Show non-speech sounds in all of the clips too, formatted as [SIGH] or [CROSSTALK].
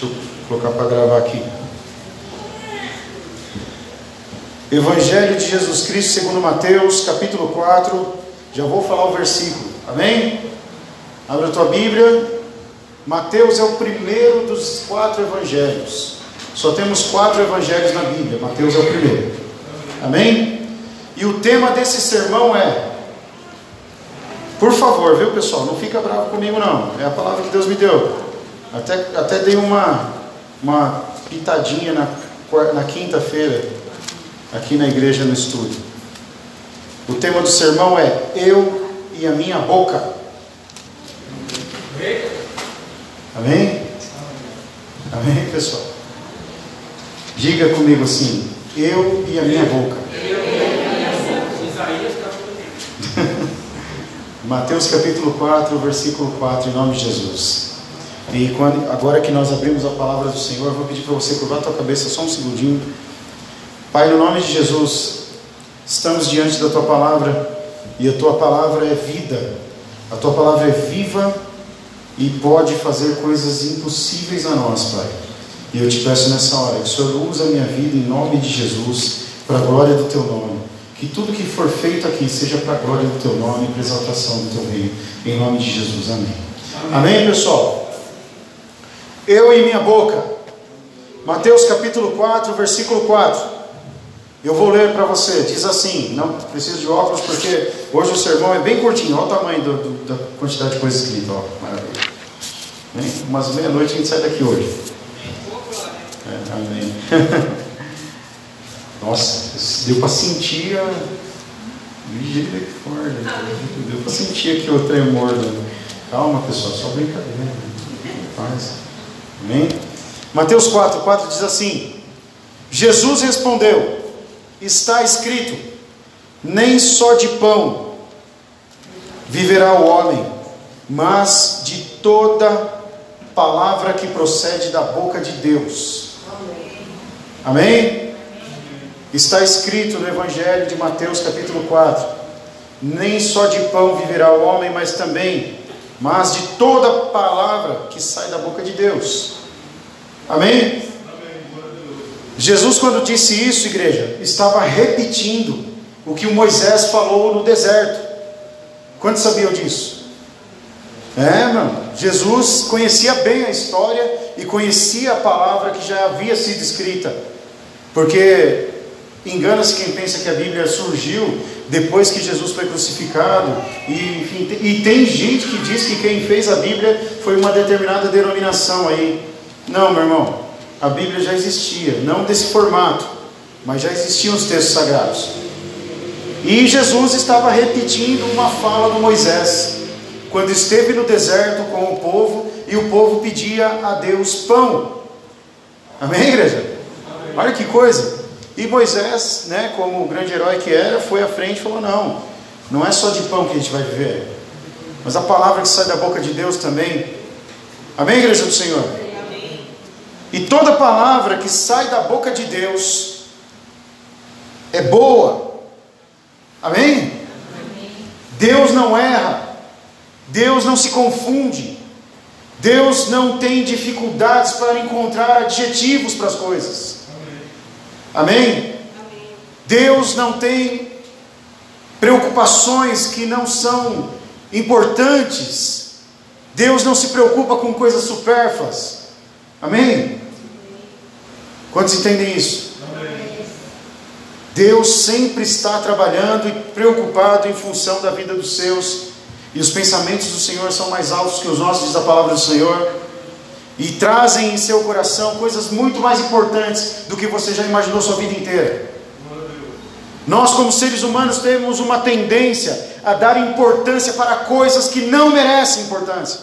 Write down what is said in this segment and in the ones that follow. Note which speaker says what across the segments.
Speaker 1: Deixa eu colocar para gravar aqui. Evangelho de Jesus Cristo segundo Mateus, capítulo 4. Já vou falar o versículo. Amém? Abre a tua Bíblia. Mateus é o primeiro dos quatro evangelhos. Só temos quatro evangelhos na Bíblia. Mateus é o primeiro. Amém? E o tema desse sermão é por favor, viu pessoal, não fica bravo comigo não. É a palavra que Deus me deu. Até, até dei uma, uma pitadinha na, na quinta-feira, aqui na igreja no estúdio. O tema do sermão é Eu e a minha boca. Amém? Amém, pessoal? Diga comigo assim: Eu e a minha boca. [LAUGHS] Mateus capítulo 4, versículo 4, em nome de Jesus. E quando, agora que nós abrimos a palavra do Senhor, eu vou pedir para você curvar a tua cabeça só um segundinho. Pai, no nome de Jesus, estamos diante da tua palavra e a tua palavra é vida. A tua palavra é viva e pode fazer coisas impossíveis a nós, Pai. E eu te peço nessa hora que o Senhor use a minha vida em nome de Jesus, para a glória do teu nome. Que tudo que for feito aqui seja para a glória do teu nome e para a exaltação do teu reino. Em nome de Jesus. Amém. Amém, Amém pessoal? Eu e minha boca. Mateus capítulo 4, versículo 4. Eu vou ler para você. Diz assim: não preciso de óculos porque hoje o sermão é bem curtinho. Olha o tamanho do, do, da quantidade de coisa escrita. Maravilha. Bem, umas meia-noite a gente sai daqui hoje. É, amém. [LAUGHS] Nossa, deu para sentir a. Deu para sentir aqui o tremor. Calma, pessoal, só brincadeira. Paz. Amém? Mateus 4, 4 diz assim: Jesus respondeu: Está escrito, nem só de pão viverá o homem, mas de toda palavra que procede da boca de Deus. Amém? Amém? Está escrito no Evangelho de Mateus, capítulo 4: Nem só de pão viverá o homem, mas também, mas de toda palavra que sai da boca de Deus. Amém? Jesus, quando disse isso, igreja, estava repetindo o que o Moisés falou no deserto. Quantos sabiam disso? É, mano. Jesus conhecia bem a história e conhecia a palavra que já havia sido escrita. Porque Engana-se quem pensa que a Bíblia surgiu depois que Jesus foi crucificado. E, enfim, e tem gente que diz que quem fez a Bíblia foi uma determinada denominação aí. Não, meu irmão, a Bíblia já existia, não desse formato, mas já existiam os textos sagrados. E Jesus estava repetindo uma fala do Moisés, quando esteve no deserto com o povo e o povo pedia a Deus pão. Amém, igreja? Olha que coisa. E Moisés, né, como o grande herói que era, foi à frente e falou: Não, não é só de pão que a gente vai viver, mas a palavra que sai da boca de Deus também. Amém, igreja do Senhor? Amém. E toda palavra que sai da boca de Deus é boa. Amém? Amém? Deus não erra, Deus não se confunde, Deus não tem dificuldades para encontrar adjetivos para as coisas. Amém? Deus não tem preocupações que não são importantes. Deus não se preocupa com coisas supérfluas. Amém? Quantos entendem isso? Deus sempre está trabalhando e preocupado em função da vida dos seus, e os pensamentos do Senhor são mais altos que os nossos, diz a palavra do Senhor e trazem em seu coração coisas muito mais importantes do que você já imaginou sua vida inteira. Nós, como seres humanos, temos uma tendência a dar importância para coisas que não merecem importância.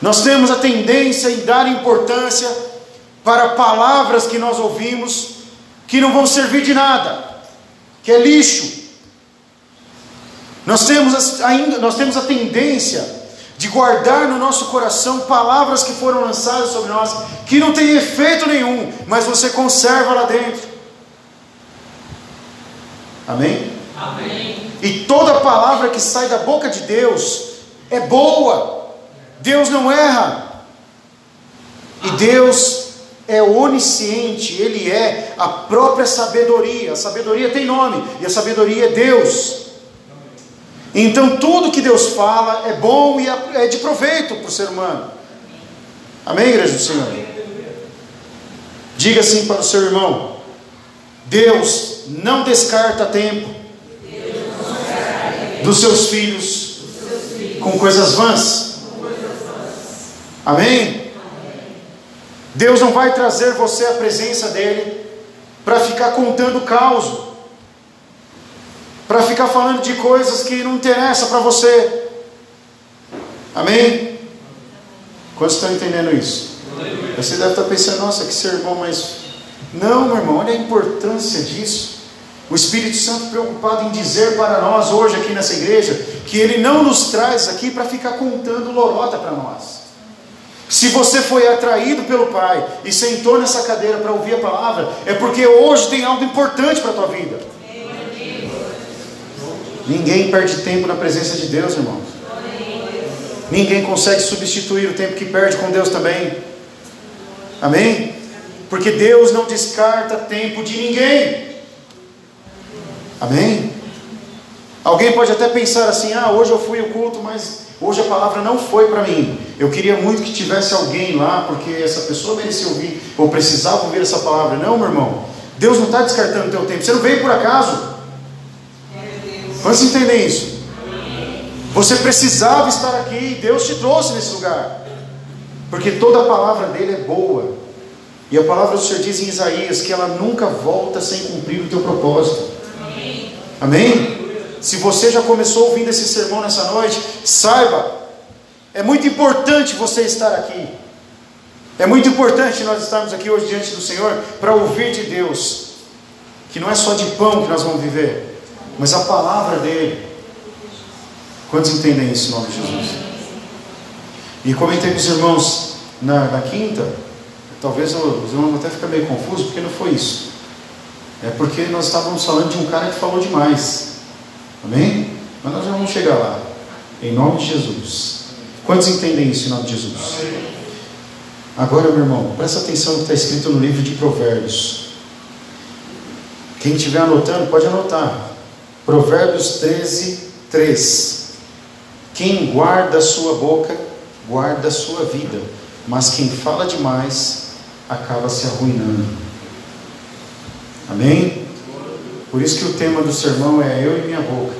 Speaker 1: Nós temos a tendência em dar importância para palavras que nós ouvimos que não vão servir de nada, que é lixo. Nós temos ainda, nós temos a tendência de guardar no nosso coração palavras que foram lançadas sobre nós, que não tem efeito nenhum, mas você conserva lá dentro. Amém? Amém. E toda palavra que sai da boca de Deus é boa. Deus não erra. Deus é onisciente, Ele é a própria sabedoria. A sabedoria tem nome, e a sabedoria é Deus. Então tudo que Deus fala é bom e é, de proveito para o ser humano. Amém, igreja do Senhor? Diga assim para o seu irmão: Deus não descarta tempo dos seus filhos com coisas vãs. Amém? Deus não vai trazer você à presença dEle para ficar contando caos, para ficar falando de coisas que não interessam para você. Amém? Quantos estão entendendo isso? Você deve estar pensando, nossa, que sermão mais. Não, meu irmão, olha a importância disso. O Espírito Santo preocupado em dizer para nós hoje aqui nessa igreja que Ele não nos traz aqui para ficar contando lorota para nós. Se você foi atraído pelo Pai e sentou nessa cadeira para ouvir a palavra, é porque hoje tem algo importante para a tua vida. Ninguém perde tempo na presença de Deus, irmãos. Ninguém consegue substituir o tempo que perde com Deus também. Amém? Porque Deus não descarta tempo de ninguém. Amém? Alguém pode até pensar assim: ah, hoje eu fui ao culto, mas Hoje a palavra não foi para mim. Eu queria muito que tivesse alguém lá, porque essa pessoa merecia ouvir, ou precisava ouvir essa palavra. Não, meu irmão. Deus não está descartando o teu tempo. Você não veio por acaso. Vamos entender isso. Você precisava estar aqui e Deus te trouxe nesse lugar. Porque toda a palavra dele é boa. E a palavra do Senhor diz em Isaías que ela nunca volta sem cumprir o teu propósito. Amém? Amém? Se você já começou ouvindo esse sermão nessa noite, saiba, é muito importante você estar aqui. É muito importante nós estarmos aqui hoje diante do Senhor para ouvir de Deus, que não é só de pão que nós vamos viver, mas a palavra dele. Quantos entendem isso em nome de Jesus? E comentei com os irmãos na, na quinta, talvez os irmãos até fiquem meio confusos, porque não foi isso. É porque nós estávamos falando de um cara que falou demais. Amém? Mas nós vamos chegar lá. Em nome de Jesus. Quantos entendem isso em nome de Jesus? Agora, meu irmão, presta atenção no que está escrito no livro de Provérbios. Quem estiver anotando, pode anotar. Provérbios 13, 3. Quem guarda a sua boca, guarda a sua vida. Mas quem fala demais, acaba se arruinando. Amém? Por isso que o tema do sermão é eu e minha boca.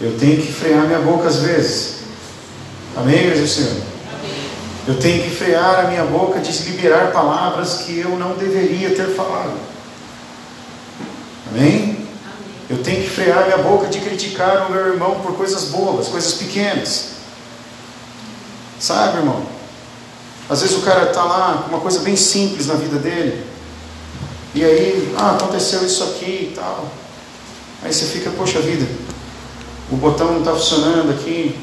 Speaker 1: Eu tenho que frear minha boca às vezes. Amém, igreja do Senhor? Eu tenho que frear a minha boca de liberar palavras que eu não deveria ter falado. Amém? Eu tenho que frear minha boca de criticar o meu irmão por coisas bobas, coisas pequenas. Sabe, irmão? Às vezes o cara está lá com uma coisa bem simples na vida dele. E aí, ah, aconteceu isso aqui e tal. Aí você fica, poxa vida, o botão não está funcionando aqui.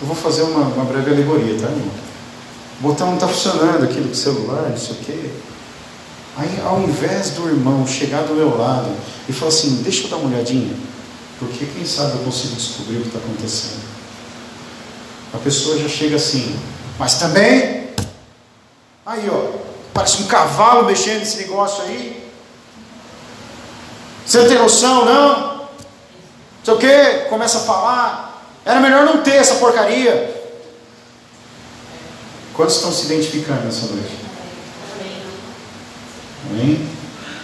Speaker 1: Eu vou fazer uma, uma breve alegoria, tá, irmão? O botão não está funcionando aqui do celular, não sei o quê. Aí, ao invés do irmão chegar do meu lado e falar assim: deixa eu dar uma olhadinha, porque quem sabe eu consigo descobrir o que está acontecendo. A pessoa já chega assim, mas também, aí ó, Parece um cavalo mexendo nesse negócio aí. Você não tem noção, não? Não sei o que, começa a falar. Era melhor não ter essa porcaria. Quantos estão se identificando nessa noite? Amém?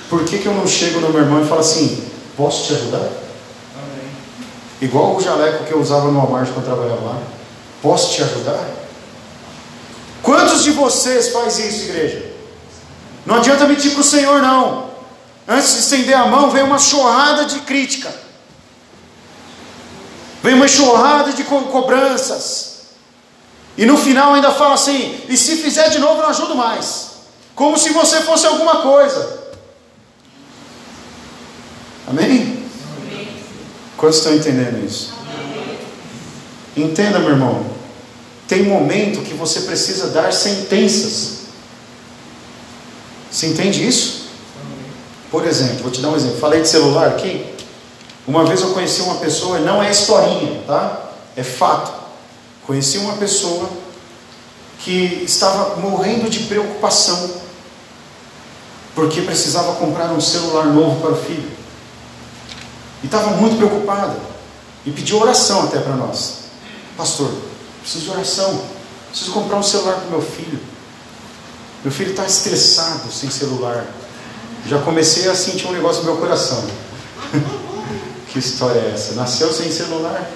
Speaker 1: Por que, que eu não chego no meu irmão e falo assim: posso te ajudar? Amém. Igual o jaleco que eu usava no Walmart quando trabalhava lá. Posso te ajudar? Quantos de vocês faz isso, igreja? Não adianta mentir para o Senhor, não. Antes de estender a mão, vem uma chorrada de crítica, vem uma chorrada de co cobranças, e no final ainda fala assim: e se fizer de novo, não ajudo mais, como se você fosse alguma coisa. Amém? Amém. Quantos estão entendendo isso? Amém. Entenda, meu irmão. Tem momento que você precisa dar sentenças. Você entende isso? Por exemplo, vou te dar um exemplo. Falei de celular aqui. Uma vez eu conheci uma pessoa, não é historinha, tá? É fato. Conheci uma pessoa que estava morrendo de preocupação, porque precisava comprar um celular novo para o filho. E estava muito preocupada. E pediu oração até para nós. Pastor, preciso de oração. Preciso comprar um celular para o meu filho. Meu filho está estressado sem celular. Já comecei a sentir um negócio no meu coração. [LAUGHS] que história é essa? Nasceu sem celular?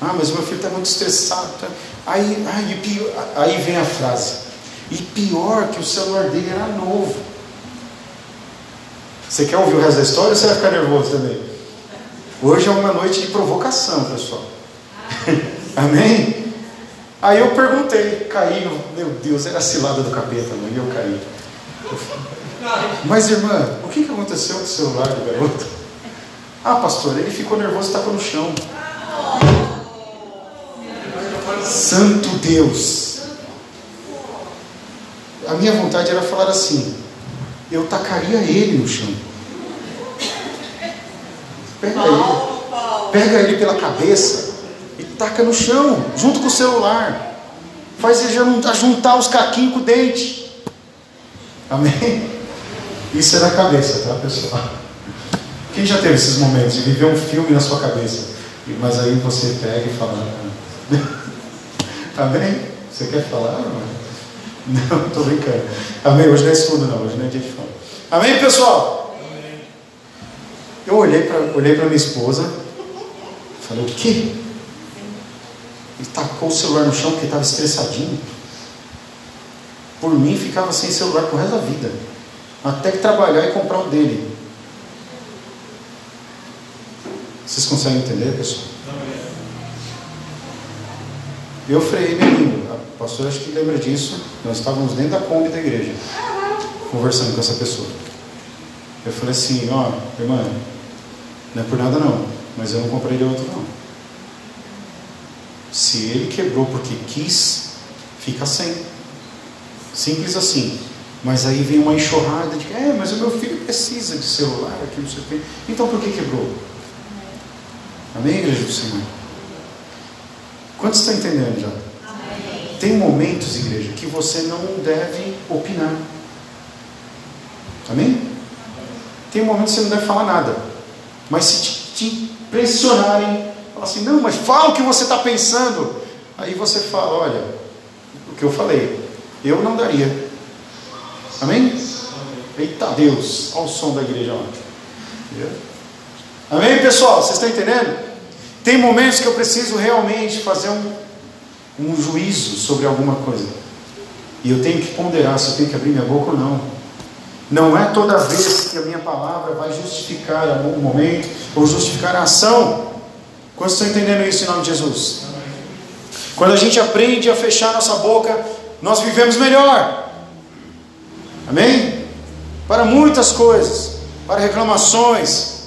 Speaker 1: Ah, mas meu filho está muito estressado. Tá? Aí, aí, pior, aí vem a frase. E pior que o celular dele era novo. Você quer ouvir o resto da história ou você vai ficar nervoso também? Hoje é uma noite de provocação, pessoal. [LAUGHS] Amém? Aí eu perguntei, caí, meu Deus, era a cilada do capeta, não, e eu caí. Mas irmã, o que aconteceu com o celular do garoto? Ah, pastor, ele ficou nervoso e estava no chão. Santo Deus. A minha vontade era falar assim: eu tacaria ele no chão. Pega ele, pega ele pela cabeça e taca no chão, junto com o celular. Faz ele juntar os caquinhos com o dente. Amém? Isso é na cabeça, tá pessoal? Quem já teve esses momentos de viver um filme na sua cabeça? Mas aí você pega e fala. Amém? Você quer falar? Não, estou brincando. Amém? Hoje não é estudo, não. Hoje não é dia de falar. Amém, pessoal? Eu olhei para olhei minha esposa. Falei, o quê? Ele tacou o celular no chão porque estava estressadinho. Por mim, ficava sem celular pro resto da vida. Até que trabalhar e comprar o dele. Vocês conseguem entender, pessoal? Eu freiei minha língua. A pastora acho que lembra disso. Nós estávamos dentro da Kombi da igreja, conversando com essa pessoa. Eu falei assim, ó, irmã, não é por nada não, mas eu não comprei de outro não. Se ele quebrou porque quis, fica sem. Simples assim. Mas aí vem uma enxurrada de é, mas o meu filho precisa de celular, aqui não sei o quê. Então por que quebrou? Amém, igreja do Senhor? Quantos estão entendendo já? Tem momentos, igreja, que você não deve opinar. Amém? Tem momentos que você não deve falar nada. Mas se te, te pressionarem, fala assim, não, mas fala o que você está pensando. Aí você fala, olha, o que eu falei, eu não daria. Amém? Eita Deus, olha o som da igreja lá. Amém, pessoal? Vocês estão entendendo? Tem momentos que eu preciso realmente fazer um, um juízo sobre alguma coisa. E eu tenho que ponderar se eu tenho que abrir minha boca ou não. Não é toda vez que a minha palavra vai justificar o momento ou justificar a ação. Quantos estão entendendo isso em nome de Jesus? Quando a gente aprende a fechar nossa boca, nós vivemos melhor. Amém? Para muitas coisas, para reclamações,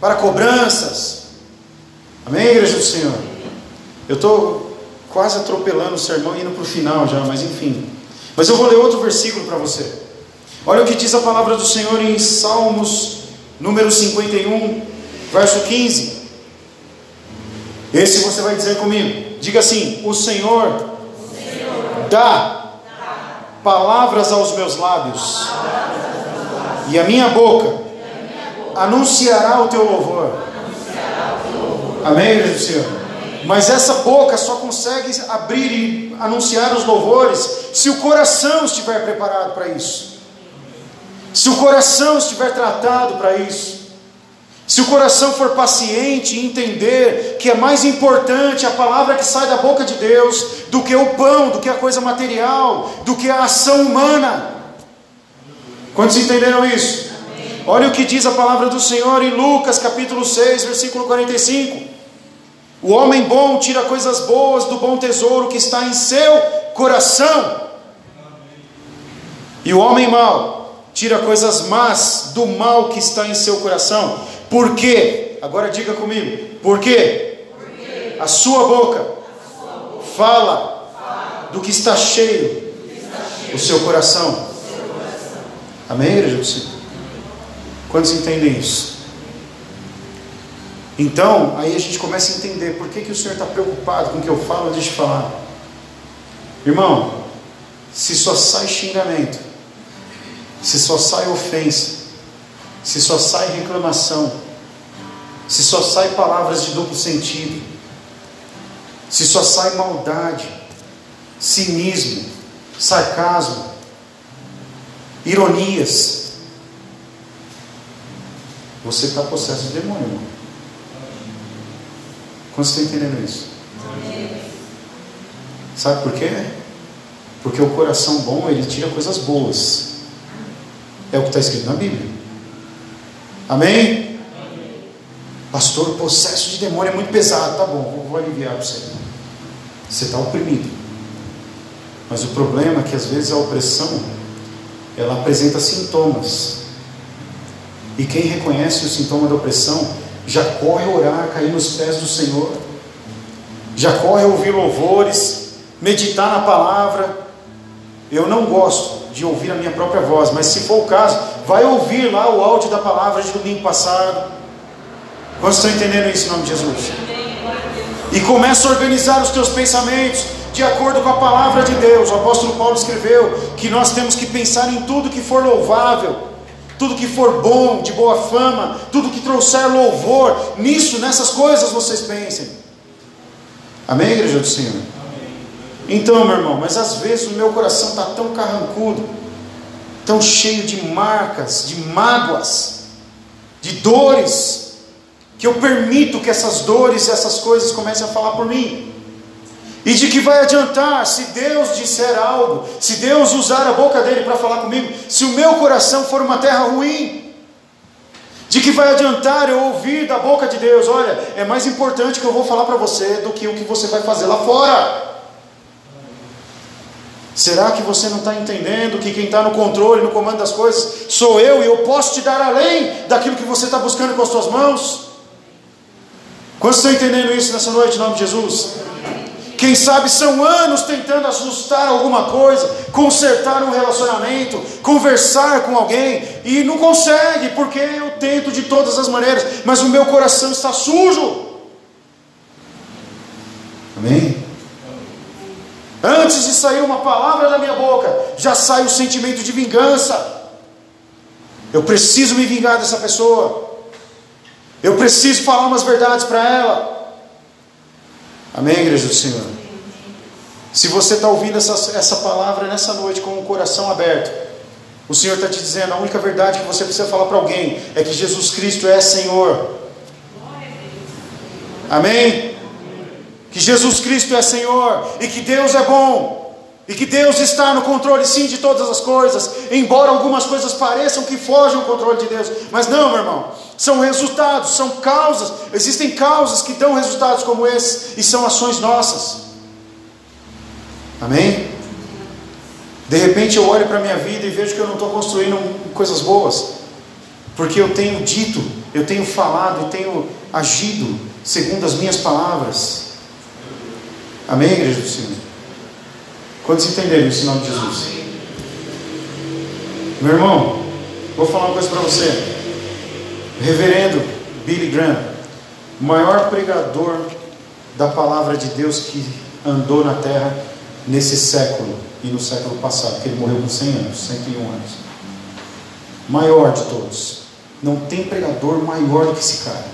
Speaker 1: para cobranças. Amém, igreja do Senhor? Eu estou quase atropelando o sermão indo para o final já, mas enfim. Mas eu vou ler outro versículo para você. Olha o que diz a palavra do Senhor em Salmos, número 51, verso 15. Esse você vai dizer comigo. Diga assim: O Senhor, o Senhor dá, dá palavras aos meus lábios, e a minha boca, anunciará o teu louvor. Amém, igreja do Senhor? Mas essa boca só consegue abrir e anunciar os louvores se o coração estiver preparado para isso. Se o coração estiver tratado para isso. Se o coração for paciente e entender que é mais importante a palavra que sai da boca de Deus do que o pão, do que a coisa material, do que a ação humana. Quantos entenderam isso? Olha o que diz a palavra do Senhor em Lucas capítulo 6, versículo 45. O homem bom tira coisas boas do bom tesouro que está em seu coração. E o homem mau tira coisas más do mal que está em seu coração. Por quê? Agora diga comigo. Por quê? A sua boca, fala, do que está cheio, o seu coração. Seu coração. Amém, igreja Quantos entendem isso? Então, aí a gente começa a entender por que, que o Senhor está preocupado com o que eu falo antes de falar. Irmão, se só sai xingamento, se só sai ofensa, se só sai reclamação, se só sai palavras de duplo sentido, se só sai maldade, cinismo, sarcasmo, ironias, você está possesso de demônio, irmão. Quando você está entendendo isso? Sabe por quê? Porque o coração bom, ele tira coisas boas. É o que está escrito na Bíblia. Amém? Pastor, processo de demônio é muito pesado. Tá bom, vou aliviar para você. Você está oprimido. Mas o problema é que às vezes a opressão ela apresenta sintomas. E quem reconhece o sintoma da opressão já corre a orar, cair nos pés do Senhor, já corre a ouvir louvores, meditar na palavra. Eu não gosto de ouvir a minha própria voz, mas se for o caso, vai ouvir lá o áudio da palavra de domingo passado. Quantos estão entendendo isso em nome de Jesus? E começa a organizar os teus pensamentos de acordo com a palavra de Deus. O apóstolo Paulo escreveu que nós temos que pensar em tudo que for louvável, tudo que for bom, de boa fama, tudo que trouxer louvor. Nisso, nessas coisas vocês pensem. Amém, igreja do Senhor? Então, meu irmão, mas às vezes o meu coração está tão carrancudo, tão cheio de marcas, de mágoas, de dores, que eu permito que essas dores e essas coisas comecem a falar por mim. E de que vai adiantar se Deus disser algo, se Deus usar a boca dele para falar comigo, se o meu coração for uma terra ruim? De que vai adiantar eu ouvir da boca de Deus: olha, é mais importante que eu vou falar para você do que o que você vai fazer lá fora. Será que você não está entendendo que quem está no controle, no comando das coisas, sou eu e eu posso te dar além daquilo que você está buscando com as suas mãos? Quantos estão entendendo isso nessa noite, em nome de Jesus? Quem sabe são anos tentando ajustar alguma coisa, consertar um relacionamento, conversar com alguém e não consegue, porque eu tento de todas as maneiras, mas o meu coração está sujo. Amém? Antes de sair uma palavra da minha boca, já sai o sentimento de vingança. Eu preciso me vingar dessa pessoa. Eu preciso falar umas verdades para ela. Amém, igreja do Senhor? Se você está ouvindo essa, essa palavra nessa noite com o coração aberto, o Senhor está te dizendo: a única verdade que você precisa falar para alguém é que Jesus Cristo é Senhor. Amém? Que Jesus Cristo é Senhor e que Deus é bom. E que Deus está no controle sim de todas as coisas, embora algumas coisas pareçam que fogem ao controle de Deus, mas não, meu irmão, são resultados, são causas, existem causas que dão resultados como esses, e são ações nossas. Amém? De repente eu olho para a minha vida e vejo que eu não estou construindo coisas boas, porque eu tenho dito, eu tenho falado, eu tenho agido segundo as minhas palavras. Amém, igreja do Senhor? Quantos entenderam em nome de Jesus? Meu irmão, vou falar uma coisa para você. Reverendo Billy Graham, o maior pregador da palavra de Deus que andou na terra nesse século e no século passado, que ele morreu com 100 anos, 101 anos. Maior de todos. Não tem pregador maior do que esse cara.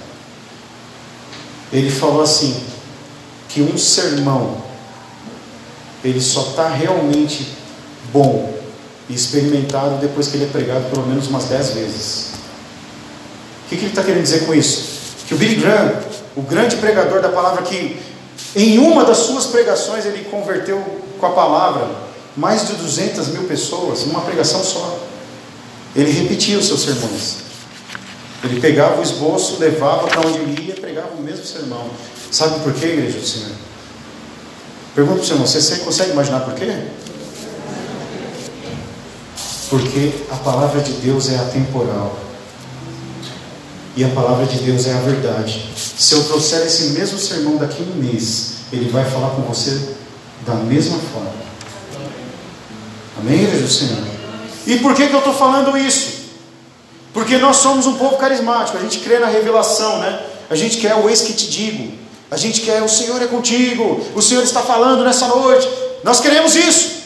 Speaker 1: Ele falou assim: que um sermão ele só está realmente bom e experimentado depois que ele é pregado pelo menos umas dez vezes. O que, que ele está querendo dizer com isso? Que o Billy Graham, o grande pregador da palavra, que em uma das suas pregações ele converteu com a palavra mais de 200 mil pessoas, uma pregação só. Ele repetia os seus sermões. Ele pegava o esboço, levava para onde ele ia, pregava o mesmo sermão. Sabe por quê, igreja do Senhor? Pergunta para o irmão, você consegue imaginar por quê? Porque a palavra de Deus é atemporal. E a palavra de Deus é a verdade. Se eu trouxer esse mesmo sermão daqui a um mês, ele vai falar com você da mesma forma. Amém, do Senhor? E por que, que eu estou falando isso? Porque nós somos um povo carismático, a gente crê na revelação, né? A gente quer o ex que te digo. A gente quer, o Senhor é contigo, o Senhor está falando nessa noite. Nós queremos isso.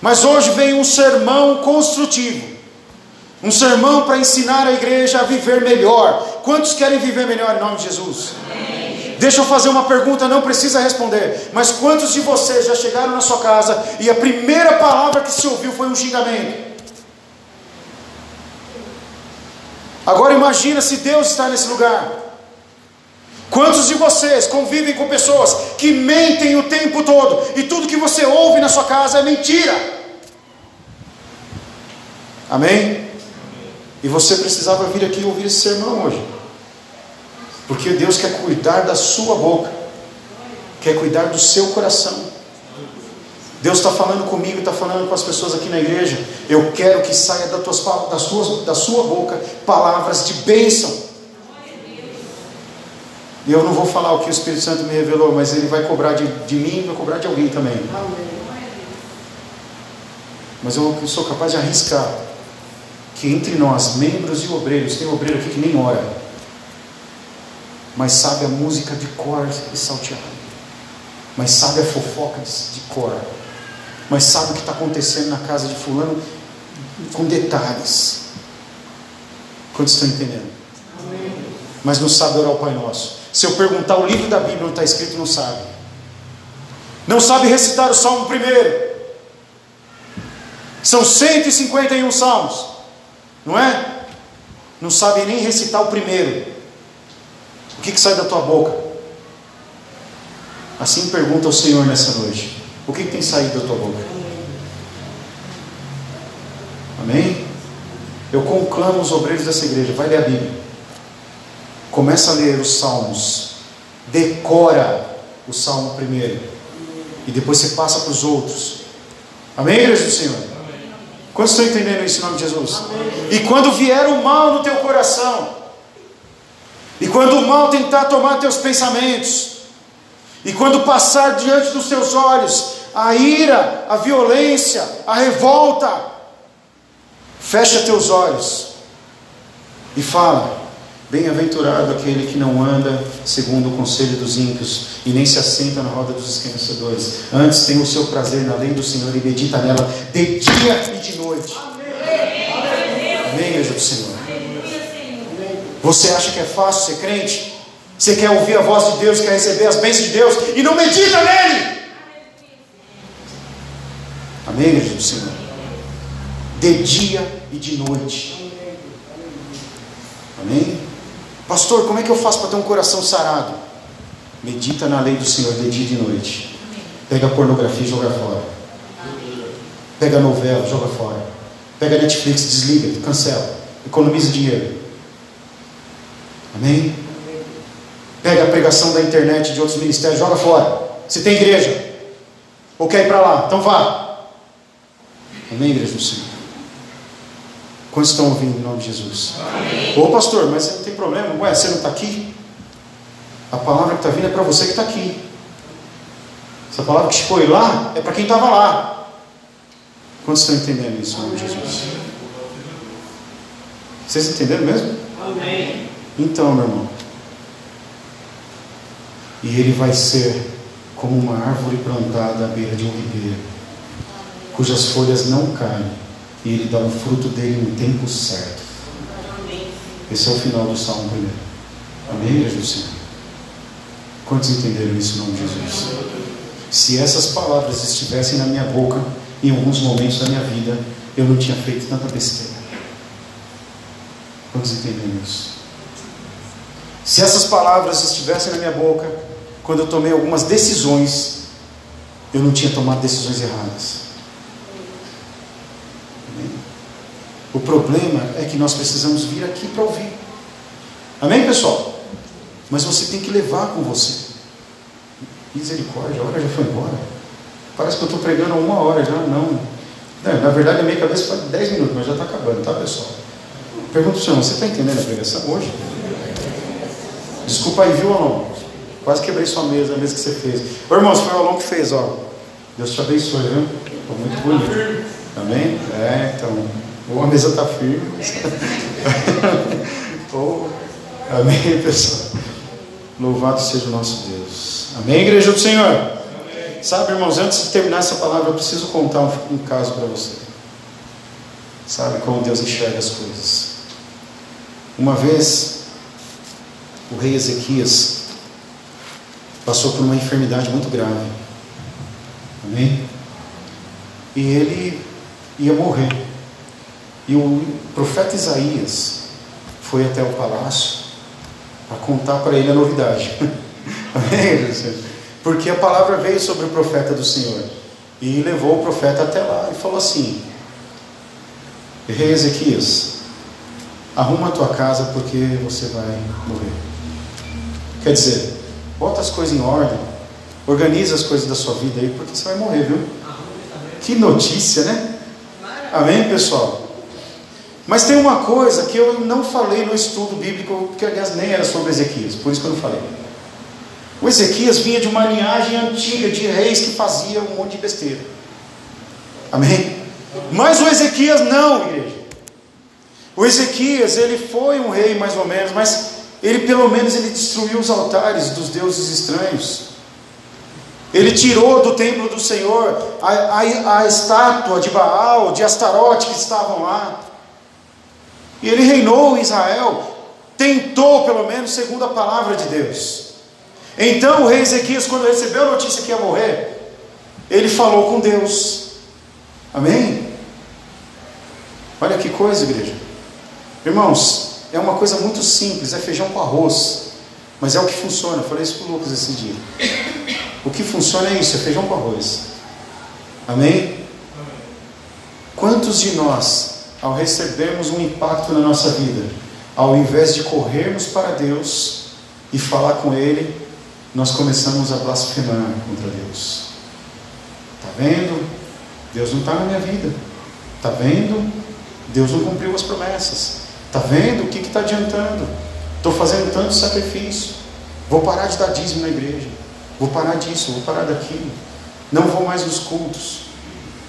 Speaker 1: Mas hoje vem um sermão construtivo. Um sermão para ensinar a igreja a viver melhor. Quantos querem viver melhor em nome de Jesus? Deixa eu fazer uma pergunta, não precisa responder. Mas quantos de vocês já chegaram na sua casa e a primeira palavra que se ouviu foi um xingamento? Agora imagina se Deus está nesse lugar. Quantos de vocês convivem com pessoas que mentem o tempo todo e tudo que você ouve na sua casa é mentira? Amém? E você precisava vir aqui ouvir esse sermão hoje, porque Deus quer cuidar da sua boca, quer cuidar do seu coração. Deus está falando comigo, está falando com as pessoas aqui na igreja. Eu quero que saia tuas, da sua boca palavras de bênção. E eu não vou falar o que o Espírito Santo me revelou, mas ele vai cobrar de, de mim e vai cobrar de alguém também. Mas eu sou capaz de arriscar que entre nós, membros e obreiros, tem obreiro aqui que nem ora, mas sabe a música de cor e salteado, mas sabe a fofoca de cor mas sabe o que está acontecendo na casa de Fulano com detalhes. Quantos estão entendendo? Amém. Mas não sabe orar o Pai Nosso. Se eu perguntar o livro da Bíblia, não está escrito, não sabe. Não sabe recitar o Salmo primeiro. São 151 salmos, não é? Não sabe nem recitar o primeiro. O que, que sai da tua boca? Assim pergunta o Senhor nessa noite. O que, que tem saído da tua boca? Amém? Eu conclamo os obreiros dessa igreja, vai ler a Bíblia. Começa a ler os salmos. Decora o salmo primeiro. E depois você passa para os outros. Amém, igreja do Senhor? Amém. Quantos estão entendendo isso em nome de Jesus? Amém. E quando vier o mal no teu coração, e quando o mal tentar tomar teus pensamentos, e quando passar diante dos teus olhos a ira, a violência, a revolta. Fecha teus olhos e fala: Bem-aventurado aquele que não anda segundo o conselho dos ímpios e nem se assenta na roda dos esquecedores. Antes tem o seu prazer na lei do Senhor e medita nela de dia e de noite. Amém, igreja do Senhor. Você acha que é fácil ser crente? Você quer ouvir a voz de Deus, quer receber as bênçãos de Deus e não medita nele? Amém, igreja do Senhor? De dia e de noite. Amém? Pastor, como é que eu faço para ter um coração sarado? Medita na lei do Senhor de dia e de noite. Pega a pornografia e joga fora. Pega a novela, joga fora. Pega a Netflix, desliga, cancela. Economiza dinheiro. Amém? Pega a pregação da internet de outros ministérios, joga fora. Se tem igreja, ou quer ir para lá, então vá. Amém, igreja do Senhor? Quantos estão ouvindo em nome de Jesus? Amém. Ô pastor, mas você não tem problema? Ué, você não está aqui? A palavra que está vindo é para você que está aqui. Essa palavra que foi lá é para quem estava lá. Quantos estão entendendo isso em nome de Jesus? Vocês entenderam mesmo? Amém. Então, meu irmão. E ele vai ser como uma árvore plantada à beira de um ribeiro cujas folhas não caem, e ele dá o fruto dele no tempo certo. Esse é o final do Salmo primeiro. Amém, igreja do Senhor? Quantos entenderam isso em nome de Jesus? Se essas palavras estivessem na minha boca, em alguns momentos da minha vida, eu não tinha feito tanta besteira. Quantos entenderam isso? Se essas palavras estivessem na minha boca, quando eu tomei algumas decisões, eu não tinha tomado decisões erradas. O problema é que nós precisamos vir aqui para ouvir. Amém, pessoal? Mas você tem que levar com você. Misericórdia, a hora já foi embora. Parece que eu estou pregando uma hora já, não. Na verdade, a minha cabeça foi 10 minutos, mas já está acabando, tá, pessoal? Pergunta para o senhor, você está entendendo a pregação hoje? Desculpa aí, viu, Alon? Quase quebrei sua mesa, a mesa que você fez. Ô, irmãos, foi o Alon que fez, ó. Deus te abençoe, viu? Ficou muito bonito. Amém? É, então. Ou a mesa está firme. [LAUGHS] Ou, amém, pessoal. Louvado seja o nosso Deus. Amém, igreja do Senhor? Amém. Sabe, irmãos, antes de terminar essa palavra, eu preciso contar um, um caso para você. Sabe como Deus enxerga as coisas. Uma vez, o rei Ezequias passou por uma enfermidade muito grave. Amém? E ele ia morrer. E o profeta Isaías foi até o palácio para contar para ele a novidade. [LAUGHS] Amém? Porque a palavra veio sobre o profeta do Senhor. E levou o profeta até lá e falou assim: Rei Ezequias, arruma a tua casa porque você vai morrer. Quer dizer, bota as coisas em ordem, organiza as coisas da sua vida aí, porque você vai morrer, viu? Que notícia, né? Amém, pessoal? Mas tem uma coisa que eu não falei no estudo bíblico, que aliás nem era sobre Ezequias, por isso que eu não falei. O Ezequias vinha de uma linhagem antiga de reis que faziam um monte de besteira. Amém? Mas o Ezequias não, igreja. O Ezequias, ele foi um rei mais ou menos, mas ele pelo menos ele destruiu os altares dos deuses estranhos. Ele tirou do templo do Senhor a, a, a estátua de Baal, de Astarote que estavam lá. E ele reinou em Israel, tentou pelo menos segundo a palavra de Deus. Então o rei Ezequias, quando recebeu a notícia que ia morrer, ele falou com Deus. Amém? Olha que coisa, igreja. Irmãos, é uma coisa muito simples, é feijão com arroz. Mas é o que funciona. Eu falei isso para o Lucas esse dia. O que funciona é isso, é feijão com arroz. Amém? Quantos de nós, ao recebermos um impacto na nossa vida, ao invés de corrermos para Deus e falar com Ele, nós começamos a blasfemar contra Deus. Está vendo? Deus não está na minha vida. Está vendo? Deus não cumpriu as promessas. Está vendo? O que está adiantando? Estou fazendo tanto sacrifício. Vou parar de dar dízimo na igreja. Vou parar disso, vou parar daquilo. Não vou mais nos cultos.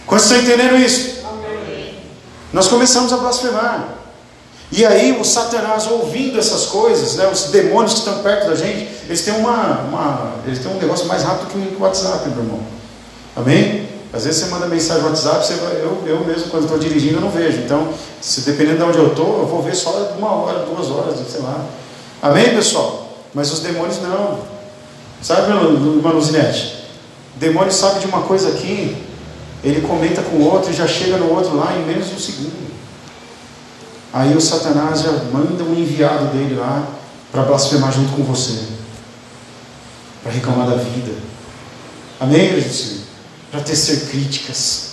Speaker 1: Quantos estão entendendo isso? Nós começamos a blasfemar. E aí o Satanás ouvindo essas coisas, né, os demônios que estão perto da gente, eles têm, uma, uma, eles têm um negócio mais rápido que o WhatsApp, meu irmão. Amém? Às vezes você manda mensagem no WhatsApp, você vai, eu, eu mesmo quando estou dirigindo eu não vejo. Então, se dependendo de onde eu estou, eu vou ver só uma hora, duas horas, sei lá. Amém, pessoal? Mas os demônios não. Sabe? O demônio sabe de uma coisa aqui, ele comenta com o outro e já chega no outro lá em menos de um segundo. Aí o Satanás já manda um enviado dele lá para blasfemar junto com você, para reclamar da vida. Amém, Senhor? Para tecer críticas.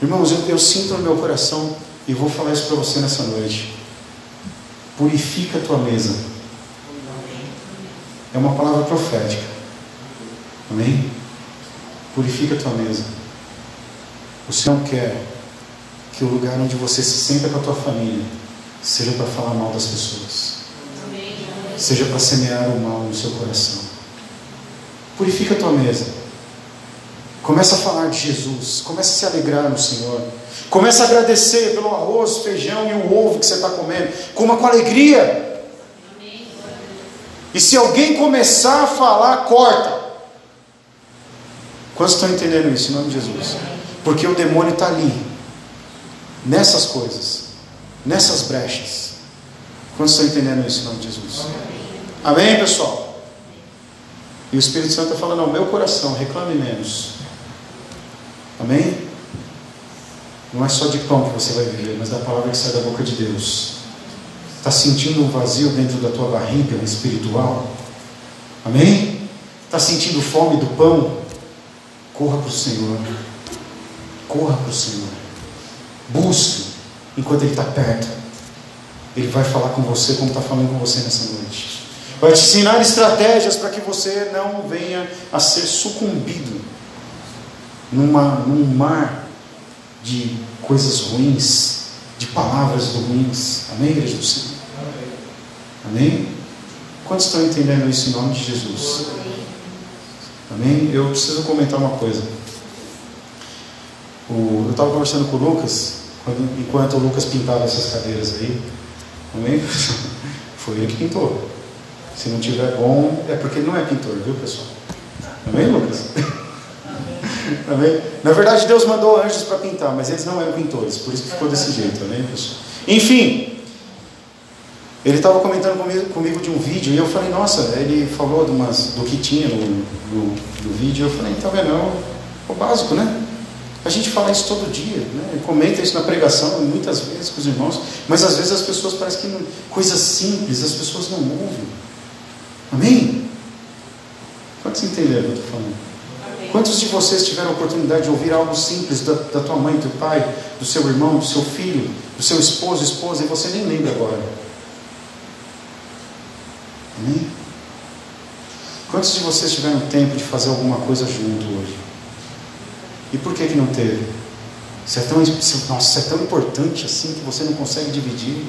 Speaker 1: Irmãos, eu, eu sinto no meu coração e vou falar isso para você nessa noite. Purifica a tua mesa. É uma palavra profética. Amém? Purifica a tua mesa. Senhor não quer que o lugar onde você se senta com a tua família seja para falar mal das pessoas, seja para semear o mal no seu coração. Purifica a tua mesa. Começa a falar de Jesus, começa a se alegrar no Senhor. Começa a agradecer pelo arroz, feijão e o ovo que você está comendo. Coma com alegria. E se alguém começar a falar, corta. Quantos estão entendendo isso em nome de Jesus? Porque o demônio está ali nessas coisas, nessas brechas. Quantos estão entendendo isso em nome de Jesus? Amém, pessoal? E o Espírito Santo está falando ao meu coração: reclame menos. Amém? Não é só de pão que você vai viver, mas da palavra que sai da boca de Deus. Está sentindo um vazio dentro da tua barriga espiritual? Amém? Está sentindo fome do pão? Corra para o Senhor. Corra para o Senhor. Busque enquanto Ele está perto. Ele vai falar com você como está falando com você nessa noite. Vai te ensinar estratégias para que você não venha a ser sucumbido numa, num mar de coisas ruins, de palavras ruins. Amém, igreja do Senhor? Amém? Quantos estão entendendo isso em nome de Jesus? Amém? Eu preciso comentar uma coisa. O, eu estava conversando com o Lucas, quando, enquanto o Lucas pintava essas cadeiras aí. Amém? [LAUGHS] Foi ele que pintou. Se não tiver bom, é porque ele não é pintor, viu pessoal? Amém, Lucas? [LAUGHS] Amém? Na verdade, Deus mandou anjos para pintar, mas eles não eram pintores, por isso que ficou desse jeito, amém, pessoal? Enfim, ele estava comentando comigo, comigo, de um vídeo e eu falei, nossa, ele falou umas, do que tinha no, no, no vídeo. Eu falei, tá vendo? É o básico, né? A gente fala isso todo dia, né? comenta isso na pregação muitas vezes com os irmãos, mas às vezes as pessoas parecem que não, coisas simples, as pessoas não ouvem. Amém? Quantos entenderam o que eu estou falando? Quantos de vocês tiveram a oportunidade de ouvir algo simples da, da tua mãe, do teu pai, do seu irmão, do seu filho, do seu esposo, esposa, e você nem lembra agora? Amém? Quantos de vocês tiveram tempo de fazer alguma coisa junto hoje? E por que que não teve? Se é tão, nossa, se é tão importante assim que você não consegue dividir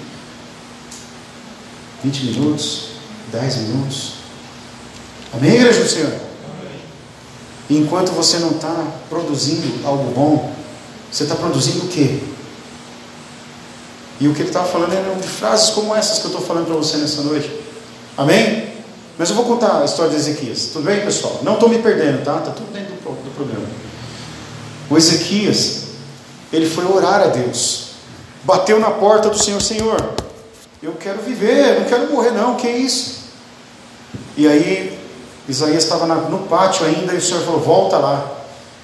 Speaker 1: 20 minutos, 10 minutos. Amém, igreja do Senhor? Enquanto você não está produzindo algo bom, você está produzindo o quê? E o que ele estava falando eram de frases como essas que eu estou falando para você nessa noite. Amém? Mas eu vou contar a história de Ezequias. Tudo bem, pessoal? Não estou me perdendo, tá? Está tudo dentro do, do programa. O Ezequias, ele foi orar a Deus. Bateu na porta do Senhor, Senhor, eu quero viver, não quero morrer não, que isso? E aí, Isaías estava no pátio ainda e o Senhor falou, volta lá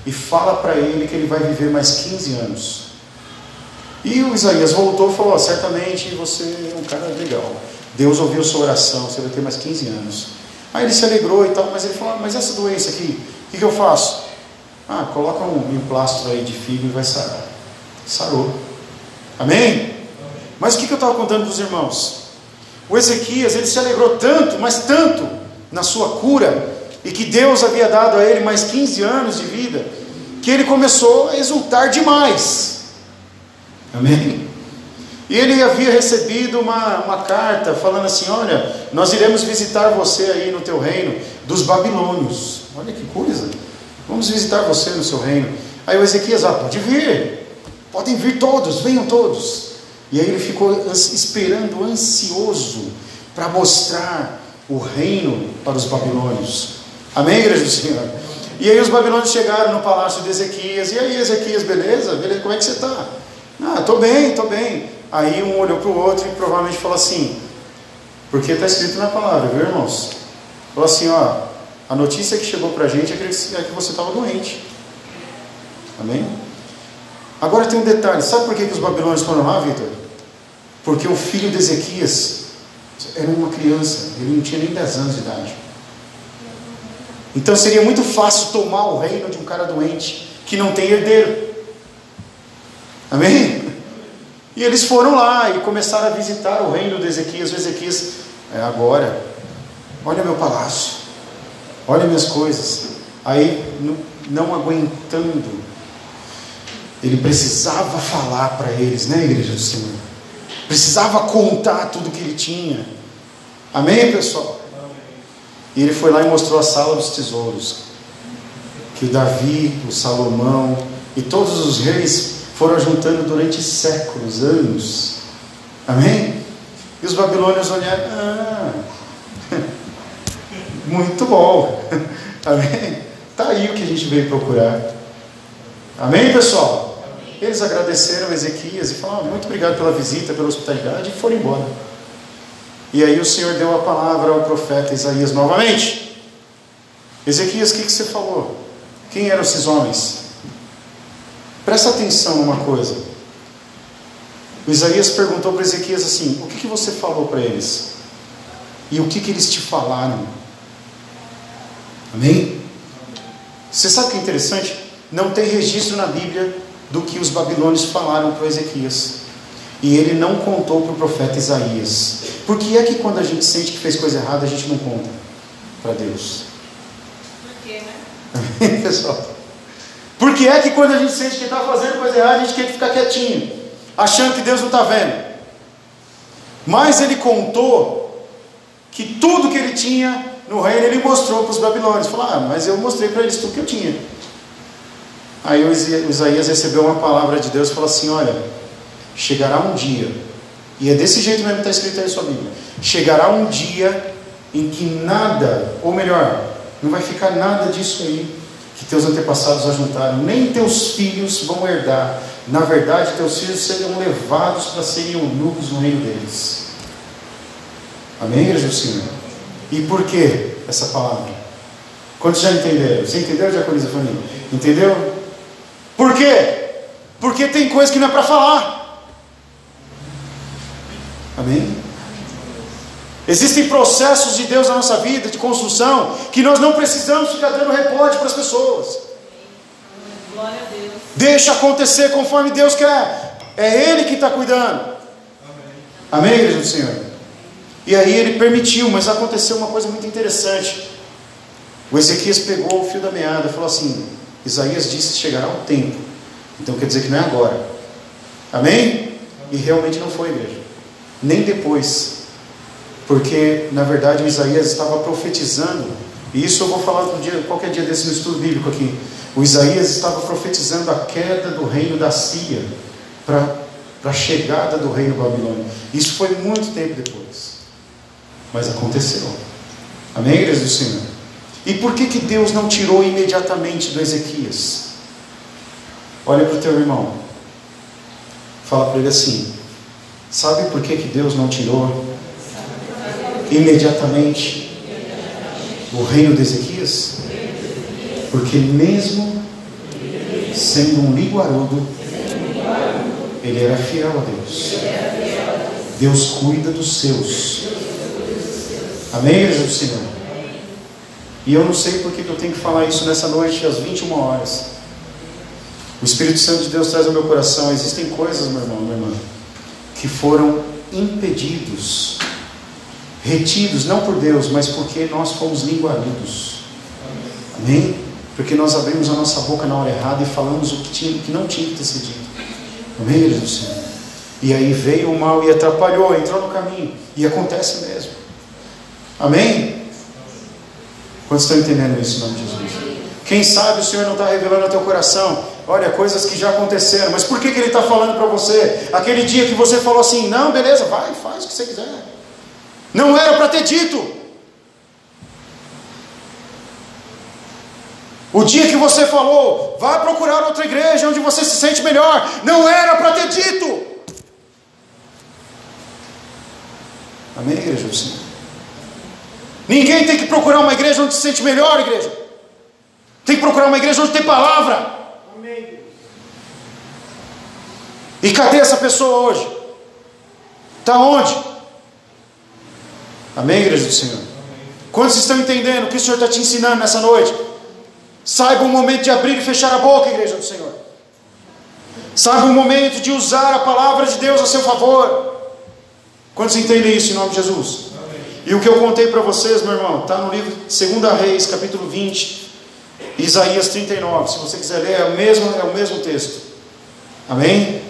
Speaker 1: e fala para ele que ele vai viver mais 15 anos. E o Isaías voltou e falou, oh, certamente você é um cara legal. Deus ouviu sua oração, você vai ter mais 15 anos. Aí ele se alegrou e tal, mas ele falou: ah, Mas essa doença aqui, o que, que eu faço? Ah, coloca um emplastro aí de figo e vai sarar. Sarou. Amém? Mas o que, eu estava contando para os irmãos? O Ezequias, ele se alegrou tanto, mas tanto, na sua cura, e que Deus havia dado a ele mais 15 anos de vida, que ele começou a exultar demais. Amém? E ele havia recebido uma, uma carta falando assim: Olha, nós iremos visitar você aí no teu reino dos babilônios. Olha que coisa, vamos visitar você no seu reino. Aí o Ezequias, ah, pode vir, podem vir todos, venham todos. E aí ele ficou esperando, ansioso, para mostrar o reino para os babilônios. Amém, igreja do Senhor? E aí os babilônios chegaram no palácio de Ezequias. E aí, Ezequias, beleza? beleza? Como é que você está? Ah, estou bem, estou bem. Aí um olhou para o outro e provavelmente falou assim, porque está escrito na palavra, viu irmãos? Falou assim, ó, a notícia que chegou para a gente é que, é você estava doente. Amém? Agora tem um detalhe, sabe por que, que os babilônios foram lá, Vitor? Porque o filho de Ezequias era uma criança, ele não tinha nem 10 anos de idade. Então seria muito fácil tomar o reino de um cara doente que não tem herdeiro. Amém? E eles foram lá e começaram a visitar o reino de Ezequias. O Ezequias, é agora, olha meu palácio, olha minhas coisas. Aí, não aguentando, ele precisava falar para eles, né, igreja do Senhor? Precisava contar tudo que ele tinha. Amém, pessoal? E ele foi lá e mostrou a sala dos tesouros. Que o Davi, o Salomão e todos os reis foram juntando durante séculos, anos. Amém? E os babilônios olharam, ah, muito bom. [LAUGHS] Amém? Está aí o que a gente veio procurar. Amém, pessoal? Eles agradeceram a Ezequias e falaram, muito obrigado pela visita, pela hospitalidade, e foram embora. E aí o Senhor deu a palavra ao profeta Isaías novamente. Ezequias, o que, que você falou? Quem eram esses homens? Presta atenção numa coisa. O Isaías perguntou para Ezequias assim: O que, que você falou para eles? E o que, que eles te falaram? Amém? Você sabe o que é interessante? Não tem registro na Bíblia do que os babilônios falaram para Ezequias. E ele não contou para o profeta Isaías. Por que é que quando a gente sente que fez coisa errada, a gente não conta para Deus?
Speaker 2: Por quê, né? [LAUGHS]
Speaker 1: Pessoal? Por que é que quando a gente sente que está fazendo coisa errada, a gente quer ficar quietinho, achando que Deus não está vendo? Mas ele contou que tudo que ele tinha no reino ele mostrou para os babilônios. Falou, ah, mas eu mostrei para eles tudo que eu tinha. Aí o Isaías recebeu uma palavra de Deus e falou assim: Olha, chegará um dia, e é desse jeito mesmo que está escrito aí na sua Bíblia: chegará um dia em que nada, ou melhor, não vai ficar nada disso aí que teus antepassados ajuntaram, nem teus filhos vão herdar. Na verdade, teus filhos serão levados para serem eunucos no reino deles. Amém, igreja do Senhor? E por que essa palavra? Quantos já entenderam? Você entendeu, Diaconisa Fanny? Entendeu? Por quê? Porque tem coisa que não é para falar. Amém? Existem processos de Deus na nossa vida, de construção, que nós não precisamos ficar dando reporte para as pessoas.
Speaker 2: Glória a Deus.
Speaker 1: Deixa acontecer conforme Deus quer. É Ele que está cuidando. Amém, igreja do Senhor? E aí ele permitiu, mas aconteceu uma coisa muito interessante. O Ezequias pegou o fio da meada e falou assim: Isaías disse: chegará o tempo. Então quer dizer que não é agora. Amém? E realmente não foi, igreja. Nem depois. Porque, na verdade, o Isaías estava profetizando. E isso eu vou falar um dia, qualquer dia desse no estudo bíblico aqui. O Isaías estava profetizando a queda do reino da Síria para a chegada do reino babilônico. Isso foi muito tempo depois. Mas aconteceu. Amém, igreja do Senhor? E por que, que Deus não tirou imediatamente do Ezequias? Olha para o teu irmão. Fala para ele assim: Sabe por que, que Deus não tirou imediatamente o reino de Ezequias? Porque mesmo sendo um liguarudo, ele era fiel a Deus. Deus cuida dos seus. Amém, igreja do Senhor? E eu não sei porque que eu tenho que falar isso nessa noite às 21 horas. O Espírito Santo de Deus traz ao meu coração. Existem coisas, meu irmão, minha irmã, que foram impedidos, retidos, não por Deus, mas porque nós fomos linguarudos. Amém? Porque nós abrimos a nossa boca na hora errada e falamos o que, tinha, que não tinha que ter sido dito. Amém, do Senhor? E aí veio o mal e atrapalhou, entrou no caminho. E acontece mesmo. Amém? Quantos estão entendendo isso em nome de Jesus? Quem sabe o Senhor não está revelando ao teu coração, olha, coisas que já aconteceram, mas por que, que Ele está falando para você? Aquele dia que você falou assim, não, beleza, vai, faz o que você quiser. Não era para ter dito. O dia que você falou, vá procurar outra igreja onde você se sente melhor, não era para ter dito. Amém, igreja do Senhor? Ninguém tem que procurar uma igreja onde se sente melhor, igreja. Tem que procurar uma igreja onde tem palavra. Amém. E cadê essa pessoa hoje? Está onde? Amém, igreja do Senhor? Quantos estão entendendo o que o Senhor está te ensinando nessa noite? Saiba o momento de abrir e fechar a boca, igreja do Senhor. Saiba o momento de usar a palavra de Deus a seu favor. Quantos entendem isso em nome de Jesus? E o que eu contei para vocês, meu irmão, está no livro 2 Reis, capítulo 20, Isaías 39. Se você quiser ler, é o mesmo, é o mesmo texto. Amém?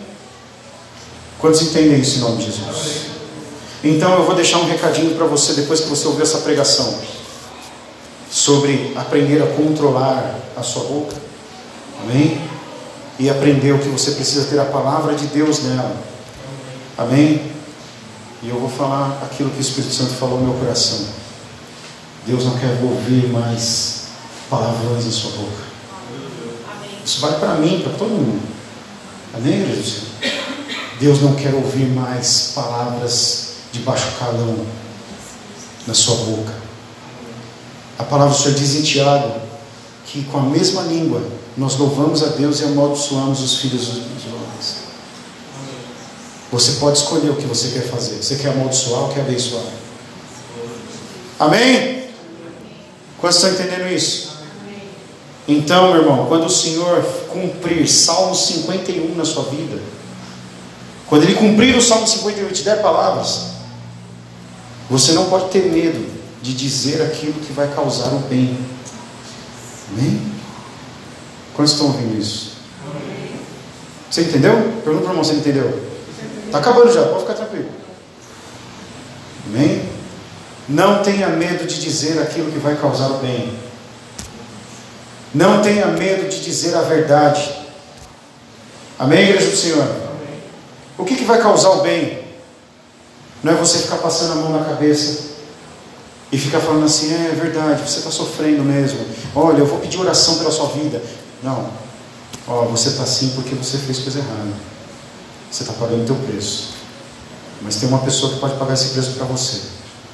Speaker 1: Quantos entendem isso em nome de Jesus? Então eu vou deixar um recadinho para você depois que você ouvir essa pregação sobre aprender a controlar a sua boca. Amém? E aprender o que você precisa ter a palavra de Deus nela. Amém? E eu vou falar aquilo que o Espírito Santo falou no meu coração. Deus não quer ouvir mais palavrões em sua boca. Isso vale para mim, para todo mundo. Amém, Jesus? Deus não quer ouvir mais palavras de baixo calão na sua boca. A palavra do Senhor diz em Tiago que com a mesma língua nós louvamos a Deus e amaldiçoamos os filhos. Você pode escolher o que você quer fazer. Você quer amaldiçoar ou quer abençoar? Amém? Quantos estão entendendo isso? Então, meu irmão, quando o Senhor cumprir Salmo 51 na sua vida, quando Ele cumprir o Salmo 51 e te der palavras, você não pode ter medo de dizer aquilo que vai causar o bem. Amém? Quantos estão ouvindo isso? Você entendeu? Pergunta para você entendeu? Está acabando já, pode ficar tranquilo. Amém? Não tenha medo de dizer aquilo que vai causar o bem. Não tenha medo de dizer a verdade. Amém, igreja do Senhor? O que, que vai causar o bem? Não é você ficar passando a mão na cabeça e ficar falando assim: é, é verdade, você está sofrendo mesmo. Olha, eu vou pedir oração pela sua vida. Não, ó, você está assim porque você fez coisa errada. Você está pagando o teu preço. Mas tem uma pessoa que pode pagar esse preço para você,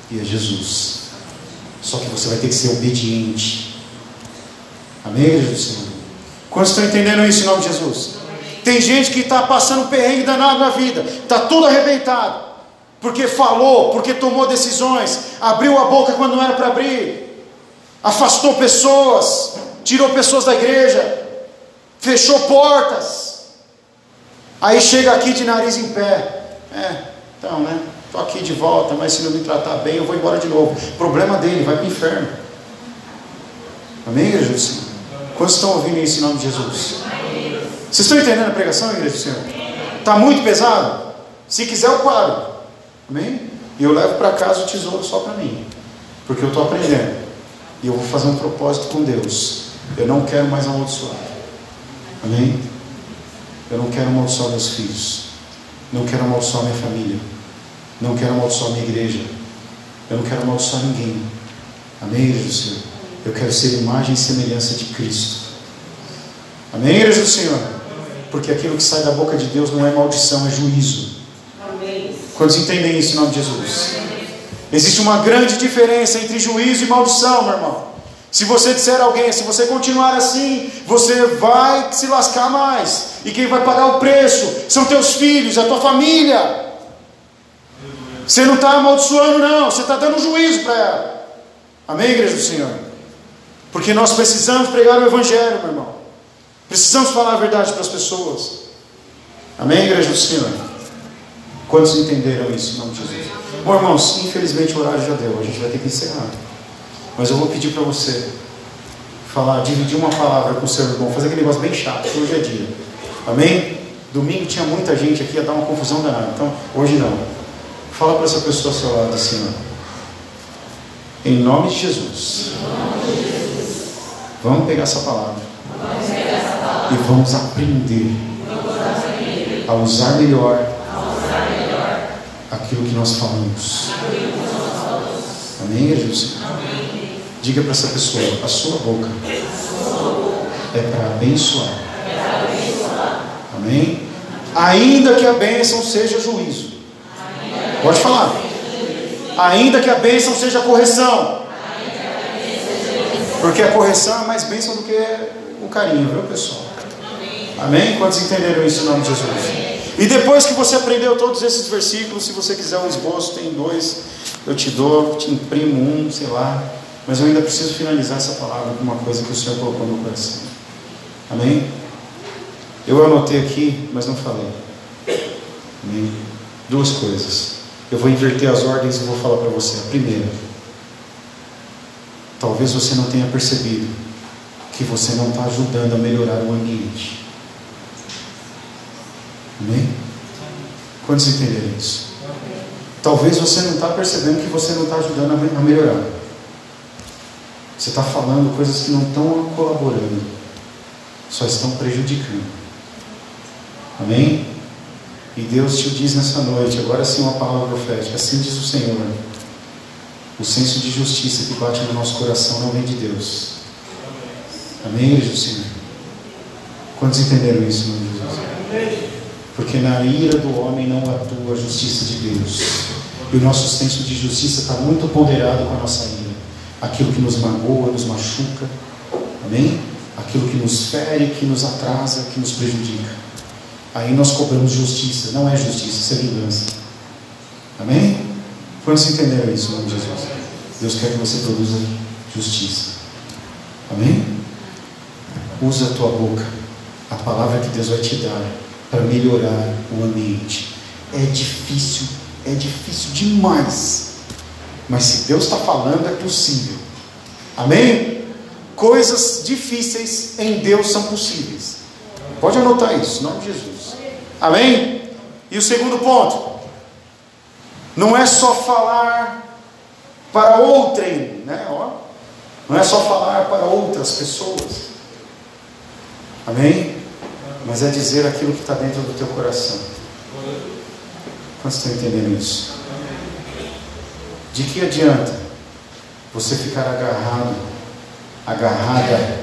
Speaker 1: e é Jesus. Só que você vai ter que ser obediente. Amém, igreja do Senhor? Quantos estão entendendo isso em nome de Jesus? Tem gente que está passando perrengue danado na vida, está tudo arrebentado, porque falou, porque tomou decisões, abriu a boca quando não era para abrir, afastou pessoas, tirou pessoas da igreja, fechou portas. Aí chega aqui de nariz em pé. É, então, né? Estou aqui de volta, mas se não me tratar bem, eu vou embora de novo. Problema dele, vai para o inferno. Amém, igreja do Senhor? Quantos estão ouvindo isso em nome de Jesus? Vocês estão entendendo a pregação, igreja do Senhor? Está muito pesado? Se quiser, eu paro. Amém? E eu levo para casa o tesouro só para mim. Porque eu estou aprendendo. E eu vou fazer um propósito com Deus. Eu não quero mais amaldiçoar. Amém? Eu não quero amaldiçoar meus filhos. Não quero amaldiçoar minha família. Não quero amaldiçoar minha igreja. Eu não quero amaldiçoar ninguém. Amém, igreja do Senhor? Eu quero ser imagem e semelhança de Cristo. Amém, igreja do Senhor? Porque aquilo que sai da boca de Deus não é maldição, é juízo. Quantos entendem isso em nome de Jesus? Existe uma grande diferença entre juízo e maldição, meu irmão. Se você disser a alguém, se você continuar assim, você vai se lascar mais. E quem vai pagar o preço são teus filhos, a tua família. Você não está amaldiçoando, não, você está dando juízo para ela. Amém, igreja do Senhor? Porque nós precisamos pregar o Evangelho, meu irmão. Precisamos falar a verdade para as pessoas. Amém, igreja do Senhor? Quantos entenderam isso em nome de Jesus? Bom, irmãos, infelizmente o horário já deu, a gente vai ter que encerrar. Mas eu vou pedir para você falar, dividir uma palavra com o seu irmão, fazer aquele negócio bem chato, hoje é dia. Amém? Domingo tinha muita gente aqui, ia dar uma confusão danada. Então, hoje não. Fala para essa pessoa ao seu lado assim, ó. Em nome de Jesus. Vamos pegar essa palavra. E vamos aprender a usar melhor aquilo que nós falamos. Amém, Jesus? Diga para essa pessoa: a sua boca é para abençoar. Amém? Ainda que a bênção seja juízo. Pode falar. Ainda que a bênção seja correção. Porque a correção é mais bênção do que o carinho, viu pessoal? Amém? Quantos entenderam isso em nome de Jesus? E depois que você aprendeu todos esses versículos, se você quiser um esboço, tem dois, eu te dou, te imprimo um, sei lá. Mas eu ainda preciso finalizar essa palavra com uma coisa que o Senhor colocou no meu coração. Amém? Eu anotei aqui, mas não falei. Amém? Duas coisas. Eu vou inverter as ordens e vou falar para você. A primeira, talvez você não tenha percebido que você não está ajudando a melhorar o ambiente. Amém? Quantos entenderam isso? Talvez você não está percebendo que você não está ajudando a melhorar. Você está falando coisas que não estão colaborando, só estão prejudicando. Amém? E Deus te diz nessa noite, agora sim uma palavra profética, assim diz o Senhor. O senso de justiça que bate no nosso coração não vem de Deus. Amém, do Senhor? Quantos entenderam isso, meu Jesus? Porque na ira do homem não atua a justiça de Deus. E o nosso senso de justiça está muito ponderado com a nossa ira. Aquilo que nos magoa, nos machuca. Amém? Aquilo que nos fere, que nos atrasa, que nos prejudica. Aí nós cobramos justiça. Não é justiça, isso é vingança. Amém? Quantos entenderam isso em nome de Jesus? Deus quer que você produza justiça. Amém? Usa a tua boca, a palavra que Deus vai te dar para melhorar o ambiente. É difícil, é difícil demais. Mas se Deus está falando, é possível. Amém? Coisas difíceis em Deus são possíveis. Pode anotar isso, em nome de Jesus. Amém? E o segundo ponto. Não é só falar para outrem, né? Ó, não é só falar para outras pessoas. Amém? Mas é dizer aquilo que está dentro do teu coração. Quantos estão entendendo isso? De que adianta você ficar agarrado, agarrada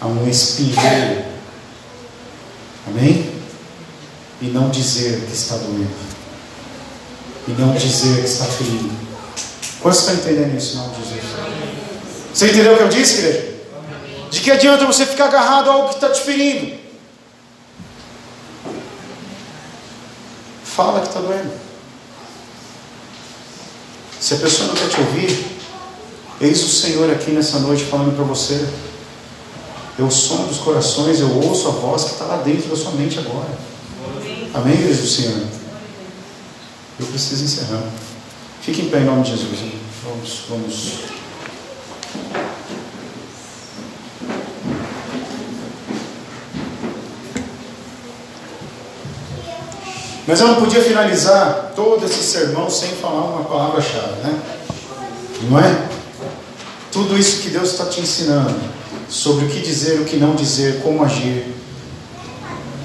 Speaker 1: a um espinheiro. Amém? E não dizer que está doendo. E não dizer que está ferido. Quantos estão entendendo isso, não Jesus? Você entendeu o que eu disse, igreja? De que adianta você ficar agarrado a algo que está te ferindo? Fala que está doendo. Se a pessoa não quer te ouvir, eis o Senhor aqui nessa noite falando para você. Eu som dos corações, eu ouço a voz que está lá dentro da sua mente agora. Amém, igreja do Senhor? Eu preciso encerrar. Fique em pé em nome de Jesus. Vamos, vamos. Mas eu não podia finalizar todo esse sermão sem falar uma palavra-chave, né? Não é? Tudo isso que Deus está te ensinando sobre o que dizer, o que não dizer, como agir,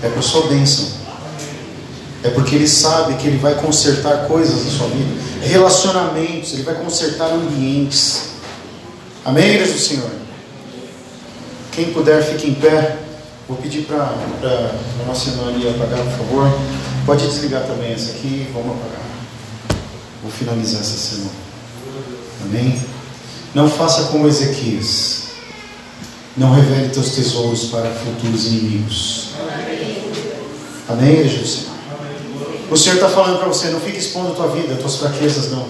Speaker 1: é para sua bênção. É porque Ele sabe que Ele vai consertar coisas na sua vida, relacionamentos, Ele vai consertar ambientes. Amém, igreja do Senhor? Quem puder, fique em pé. Vou pedir para a nossa irmã ali apagar, por favor. Pode desligar também essa aqui, vamos apagar. Vou finalizar essa semana. Amém? Não faça como Ezequias. Não revele teus tesouros para futuros inimigos. Amém, Senhor? O Senhor está falando para você, não fique expondo a tua vida, as tuas fraquezas, não.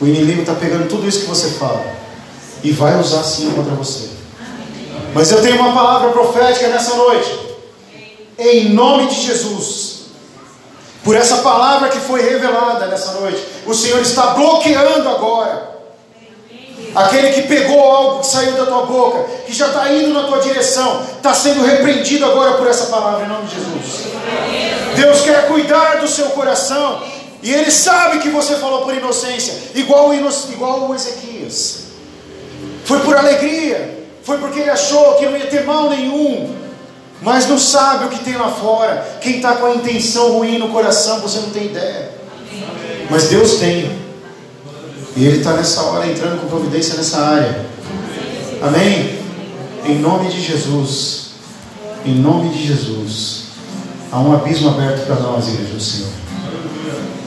Speaker 1: O inimigo está pegando tudo isso que você fala e vai usar sim contra você. Mas eu tenho uma palavra profética nessa noite. Em nome de Jesus. Por essa palavra que foi revelada nessa noite. O Senhor está bloqueando agora. Aquele que pegou algo que saiu da tua boca, que já está indo na tua direção, está sendo repreendido agora por essa palavra em nome de Jesus. Deus quer cuidar do seu coração. E Ele sabe que você falou por inocência, igual o, igual o Ezequias. Foi por alegria, foi porque ele achou que não ia ter mal nenhum, mas não sabe o que tem lá fora. Quem está com a intenção ruim no coração, você não tem ideia. Mas Deus tem, e Ele está nessa hora entrando com providência nessa área. Amém? Em nome de Jesus, em nome de Jesus, há um abismo aberto para nós, igreja do Senhor.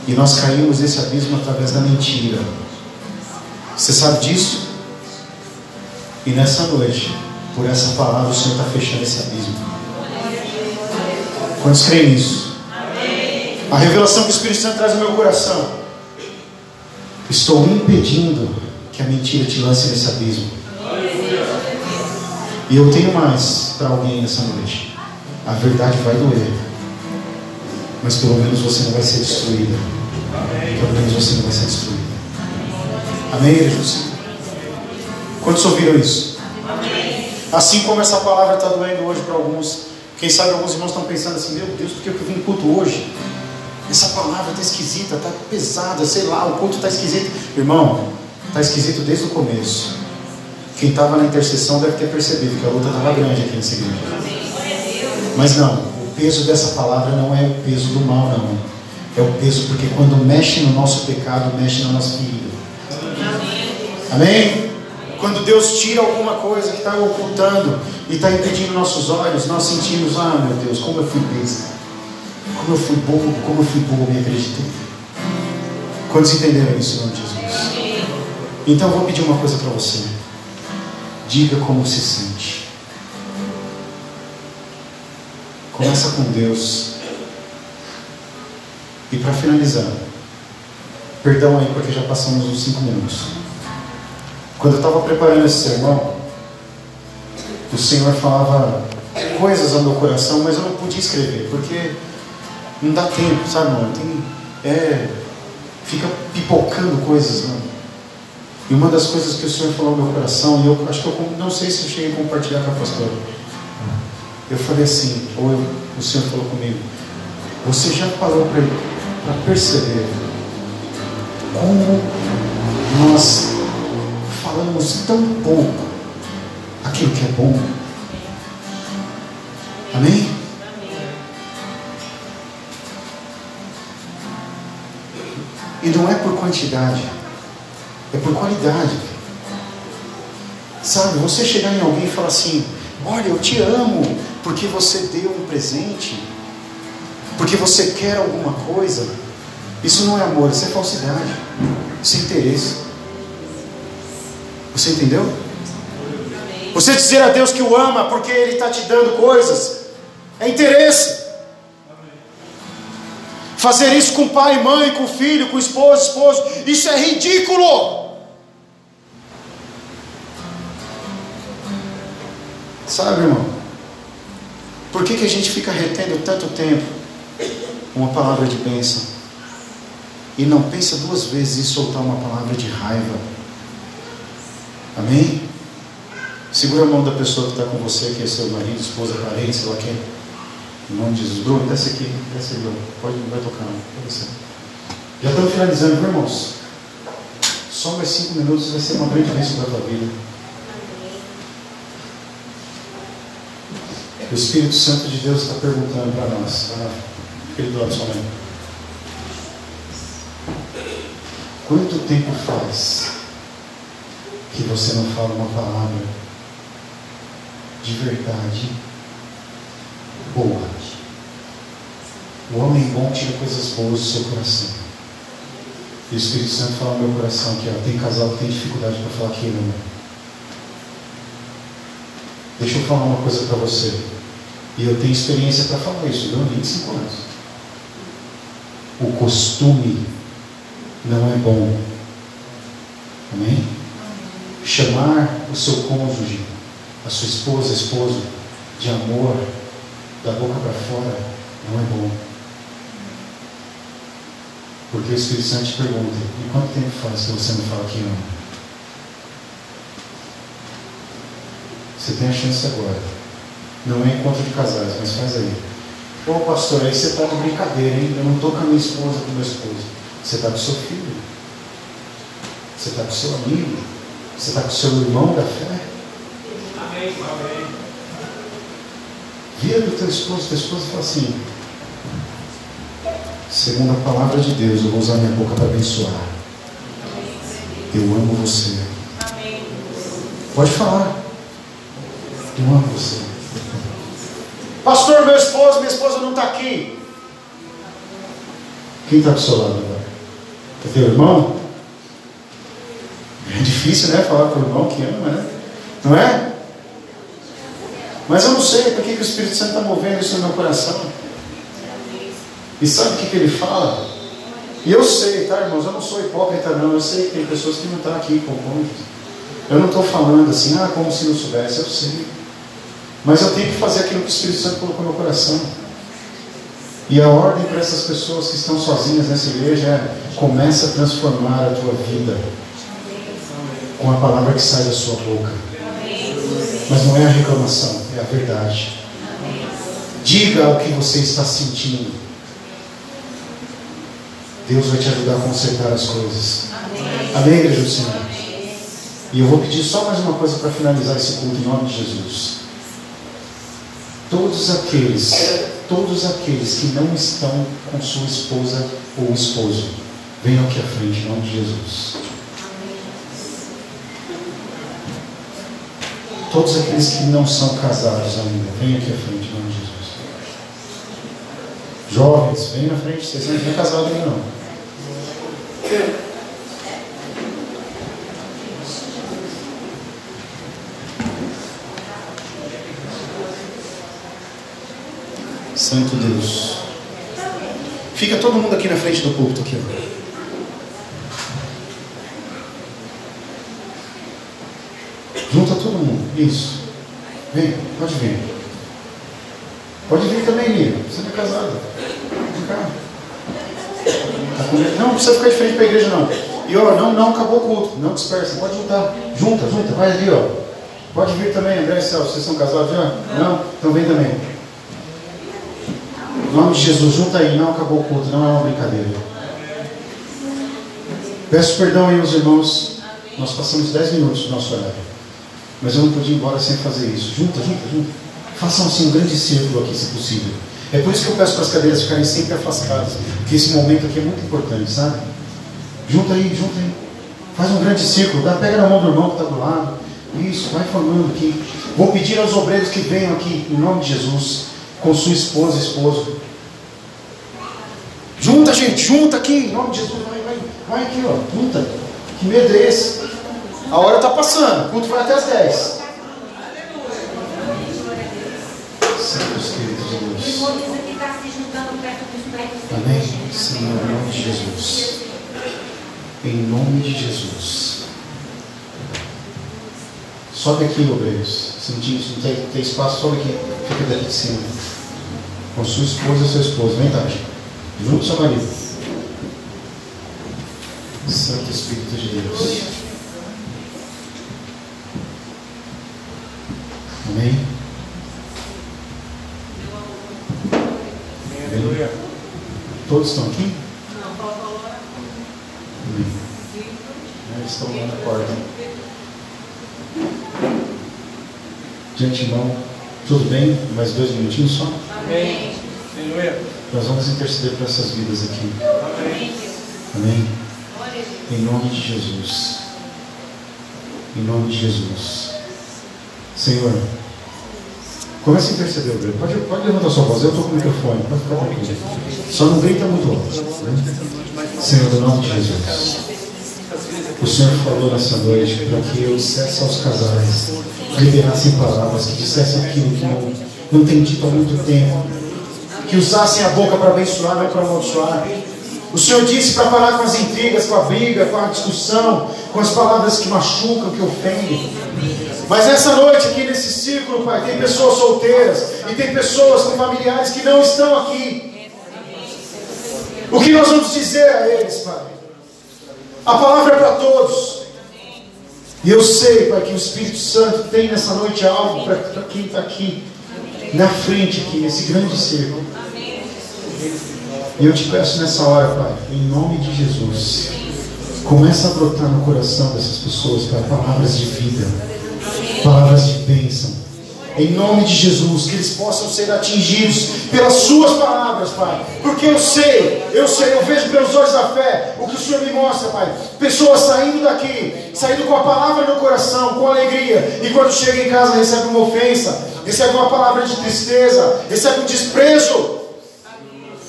Speaker 1: E nós caímos nesse abismo através da mentira. Você sabe disso? E nessa noite, por essa palavra, o Senhor está fechando esse abismo. Quantos creem nisso? A revelação que o Espírito Santo traz no meu coração. Estou impedindo que a mentira te lance nesse abismo. E eu tenho mais para alguém nessa noite. A verdade vai doer. Mas pelo menos você não vai ser destruída. Pelo menos você não vai ser destruída. Amém, Jesus? Quantos ouviram isso? Amém. Assim como essa palavra está doendo hoje para alguns, quem sabe alguns irmãos estão pensando assim: meu Deus, por que eu vim culto hoje? Essa palavra está esquisita, está pesada, sei lá, o culto está esquisito. Irmão, está esquisito desde o começo. Quem estava na intercessão deve ter percebido que a luta estava grande aqui nessa igreja. Mas não, o peso dessa palavra não é o peso do mal, não. É o peso porque quando mexe no nosso pecado, mexe na nossa ferida. Amém? Quando Deus tira alguma coisa que está ocultando e está impedindo nossos olhos, nós sentimos, ah meu Deus, como eu fui besta, como eu fui bobo, como eu fui bobo, me acreditei. Quantos entenderam isso, de Jesus? Então eu vou pedir uma coisa para você. Diga como se sente. Começa com Deus. E para finalizar, perdão aí porque já passamos uns cinco minutos. Quando eu estava preparando esse sermão, o Senhor falava coisas ao meu coração, mas eu não podia escrever, porque não dá tempo, sabe, irmão? Tem, é, fica pipocando coisas, não. E uma das coisas que o Senhor falou ao meu coração, e eu acho que eu não sei se eu cheguei a compartilhar com a pastora. Eu falei assim, ou eu, o Senhor falou comigo, você já parou para perceber como nós falamos tão pouco aquilo que é bom. Amém? E não é por quantidade, É por qualidade. Sabe, você chegar em alguém e falar assim: Olha, eu te amo porque você deu um presente, porque você quer alguma coisa. Isso não é amor, isso é falsidade, isso é interesse. Você entendeu? Você dizer a Deus que o ama porque Ele está te dando coisas, é interesse. Fazer isso com pai, mãe, com filho, com esposo, esposo, isso é ridículo. Sabe, irmão? Por que, que a gente fica retendo tanto tempo uma palavra de bênção e não pensa duas vezes em soltar uma palavra de raiva? Amém? Segura a mão da pessoa que está com você, que é seu marido, esposa, parente, sei lá quem. Em nome de Jesus. Bruno, desce aqui, desce aí. Pode, não vai tocar, não. Pode Já estamos finalizando, viu, irmãos? Só mais cinco minutos vai ser uma grande bênção para a tua vida. O Espírito Santo de Deus está perguntando para nós. Ah, Filho do sua mãe. Quanto tempo faz que você não fala uma palavra de verdade boa? O homem bom tira coisas boas do seu coração. E o Espírito Santo fala no meu coração que ó, tem casal que tem dificuldade para falar que ama. Deixa eu falar uma coisa para você. E eu tenho experiência para falar isso, eu 25 anos. O costume não é bom. Amém? Chamar o seu cônjuge, a sua esposa, esposo, de amor, da boca para fora, não é bom. Porque o Espírito Santo te pergunta: e quanto tempo faz que você não fala que ama? Você tem a chance agora. Não é encontro de casais, mas faz aí. Ô pastor, aí você está de brincadeira, hein? Eu não estou com a minha esposa, com meu esposo. Você está com seu filho. Você está com seu amigo. Você está com o seu irmão da fé. Amém, amém. Vira do teu esposo, teu esposo fala assim, segundo a palavra de Deus, eu vou usar minha boca para abençoar. Eu amo você. Pode falar. Eu amo você. Pastor, meu esposo, minha esposa não está aqui. Quem está do seu lado agora? É teu irmão? É difícil, né? Falar para o irmão que ama, né? Não é? Mas eu não sei por que, o Espírito Santo está movendo isso no meu coração. E sabe o que, que ele fala? E eu sei, tá, irmãos? Eu não sou hipócrita, não. Eu sei que tem pessoas que não estão aqui com cônjuges. Eu não estou falando assim, ah, como se não soubesse. Eu sei. Mas eu tenho que fazer aquilo que o Espírito Santo colocou no meu coração. E a ordem para essas pessoas que estão sozinhas nessa igreja é: começa a transformar a tua vida com a palavra que sai da sua boca. Mas não é a reclamação, é a verdade. Diga o que você está sentindo. Deus vai te ajudar a consertar as coisas. Amém, igreja do Senhor? E eu vou pedir só mais uma coisa para finalizar esse culto em nome de Jesus. Todos aqueles, todos aqueles que não estão com sua esposa ou esposo, venham aqui à frente em nome de Jesus. Todos aqueles que não são casados ainda, venham aqui à frente em nome de Jesus. Jovens, venham na frente, vocês não estão casados ainda não. Santo Deus. Fica todo mundo aqui na frente do púlpito aqui. Junta todo mundo. Isso. Vem, pode vir. Pode vir também, Miriam. Você não é casada. Vem cá. Tá não, não precisa ficar de frente para a igreja, não. E ó, não, não acabou o culto. Não dispersa. Pode juntar. Junta, junta. Vai ali, ó. Pode vir também, André e Celso. Vocês são casados já? Não? Então vem também. Em nome de Jesus, junta aí, não acabou o culto, não é uma brincadeira. Peço perdão aí aos irmãos, nós passamos 10 minutos do nosso horário. Mas eu não podia ir embora sem fazer isso. Junta, junta, junta. Façam assim um grande círculo aqui, se possível. É por isso que eu peço para as cadeiras ficarem sempre afastadas. Porque esse momento aqui é muito importante, sabe? Junta aí, junta aí. Faz um grande círculo, dá, pega na mão do irmão que está do lado. Isso, vai formando aqui. Vou pedir aos obreiros que venham aqui, em nome de Jesus, com sua esposa esposo. Junta, gente, junta aqui, em nome de Jesus. Vai, vai, vai aqui, ó, junta. Que medo é esse? A hora está passando, o culto vai até as 10. Santo Espírito de Deus. Amém? Senhor, em nome de Jesus. Em nome de Jesus. Sobe aqui, obreiros. Sentindo, não tem, tem espaço, sobe aqui. Fica daqui de cima. Com sua esposa e seu esposo. Vem, Tati. Junto com seu marido. Santo Espírito de Deus. Amém? Aleluia. Todos estão aqui?
Speaker 2: Não, falta agora.
Speaker 1: Amém. Eles estão lá na porta. De antemão, tudo bem? Mais dois minutinhos só?
Speaker 2: Amém.
Speaker 3: Aleluia.
Speaker 1: Nós vamos interceder por essas vidas aqui.
Speaker 3: Amém.
Speaker 1: Amém? Em nome de Jesus. Em nome de Jesus. Senhor, comece a interceder. Pode, pode levantar sua voz, eu estou com o microfone, pode ficar tranquilo. Só não grita muito alto. Né? Senhor, em nome de Jesus. O Senhor falou nessa noite para que eu dissesse aos casais, liberassem palavras, que dissessem aquilo que não, não tem dito há muito tempo, que usassem a boca para abençoar, não para amaldiçoar. O Senhor disse para parar com as intrigas, com a briga, com a discussão, com as palavras que machucam, que ofendem. Mas nessa noite, aqui nesse círculo, Pai, tem pessoas solteiras e tem pessoas com familiares que não estão aqui. O que nós vamos dizer a eles, Pai? A palavra é para todos. E eu sei, Pai, que o Espírito Santo tem nessa noite algo para quem está aqui, na frente, aqui, nesse grande círculo. E eu te peço nessa hora, Pai, em nome de Jesus, começa a brotar no coração dessas pessoas, Pai, palavras de vida, palavras de bênção. Em nome de Jesus, que eles possam ser atingidos pelas Suas palavras, Pai. Porque eu sei, eu sei, eu vejo pelos olhos da fé o que o Senhor me mostra, Pai. Pessoas saindo daqui, saindo com a palavra no coração, com alegria, e quando chega em casa recebe uma ofensa, recebe uma palavra de tristeza, recebe um desprezo.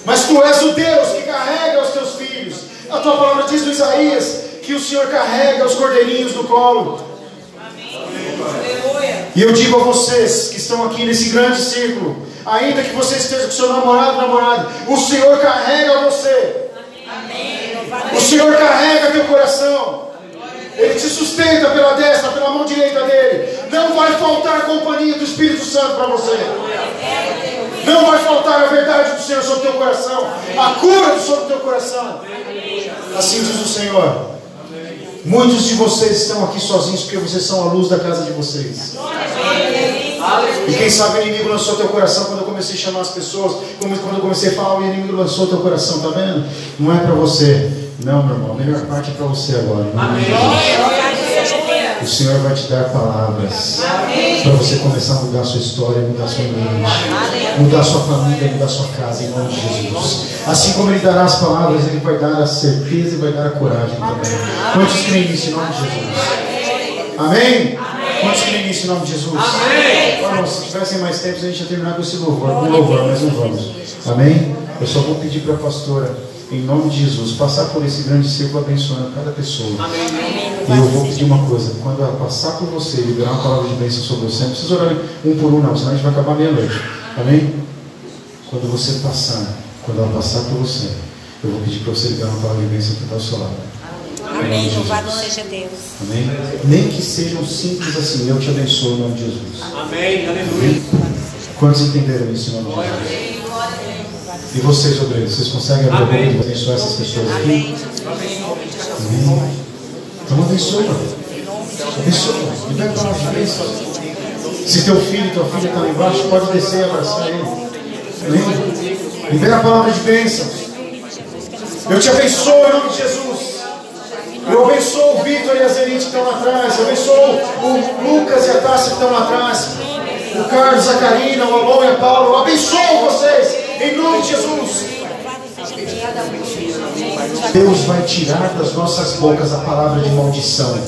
Speaker 1: Mas tu és o Deus que carrega os teus filhos. A tua palavra diz no Isaías que o Senhor carrega os cordeirinhos no colo. E eu digo a vocês que estão aqui nesse grande círculo, ainda que você esteja com seu namorado, namorada, o Senhor carrega você. O Senhor carrega teu coração. Ele te sustenta pela destra, pela mão direita dele. Não vai faltar a companhia do Espírito Santo para você. Não vai faltar a verdade do Senhor sobre teu coração, a cura sobre teu coração. Assim diz o Senhor. Muitos de vocês estão aqui sozinhos porque vocês são a luz da casa de vocês. E quem sabe o inimigo lançou teu coração quando eu comecei a chamar as pessoas, quando eu comecei a falar, o inimigo lançou teu coração, tá vendo? Não é para você. Não, meu irmão, a melhor parte é para você agora. Jesus. O Senhor vai te dar palavras para você começar a mudar a sua história, mudar a sua mente, mudar a sua família, mudar a sua casa, em nome de Jesus. Assim como Ele dará as palavras, Ele vai dar a certeza e vai dar a coragem também. Quantos creem nisso em nome de Jesus? Amém? Quantos creem nisso em nome de Jesus? Amém. Se tivessem mais tempo, a gente ia terminar com esse louvor, com louvor, mas não vamos. Amém? Eu só vou pedir para a pastora, em nome de Jesus, passar por esse grande círculo abençoando cada pessoa. E eu vou pedir uma coisa: quando ela passar por você, liberar uma palavra de bênção sobre você, não precisa orar um por um, não, senão a gente vai acabar meia-noite. Amém? Quando você passar, quando ela passar por você, eu vou pedir para você liberar uma palavra de bênção que está ao seu lado.
Speaker 4: Amém. Louvado seja Deus.
Speaker 1: Amém? Nem que sejam simples assim, eu te abençoo em nome de Jesus.
Speaker 3: Amém. Aleluia.
Speaker 1: Quantos entenderam isso em nome de Jesus? E vocês, obreiros, vocês conseguem abrir a boca e abençoar essas pessoas aqui?
Speaker 4: Amém.
Speaker 1: Amém. Então abençoa. Abençoa. Libera a palavra de bênção. Se teu filho, tua filha está lá embaixo, pode descer e abraçar ele. Amém? Libera a palavra de bênção. Eu te abençoo em nome de Jesus. Eu abençoo o Vitor e a Zenite que estão lá atrás. Eu abençoo o Lucas e a Tássia que estão lá atrás. O Carlos, a Karina, o Alon e a Paulo. Eu abençoo vocês em nome de Jesus. Deus vai tirar das nossas bocas a palavra de maldição.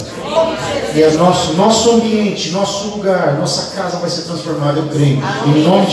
Speaker 1: E é nosso, nosso ambiente, nosso lugar, nossa casa vai ser transformada, eu creio. Em nome de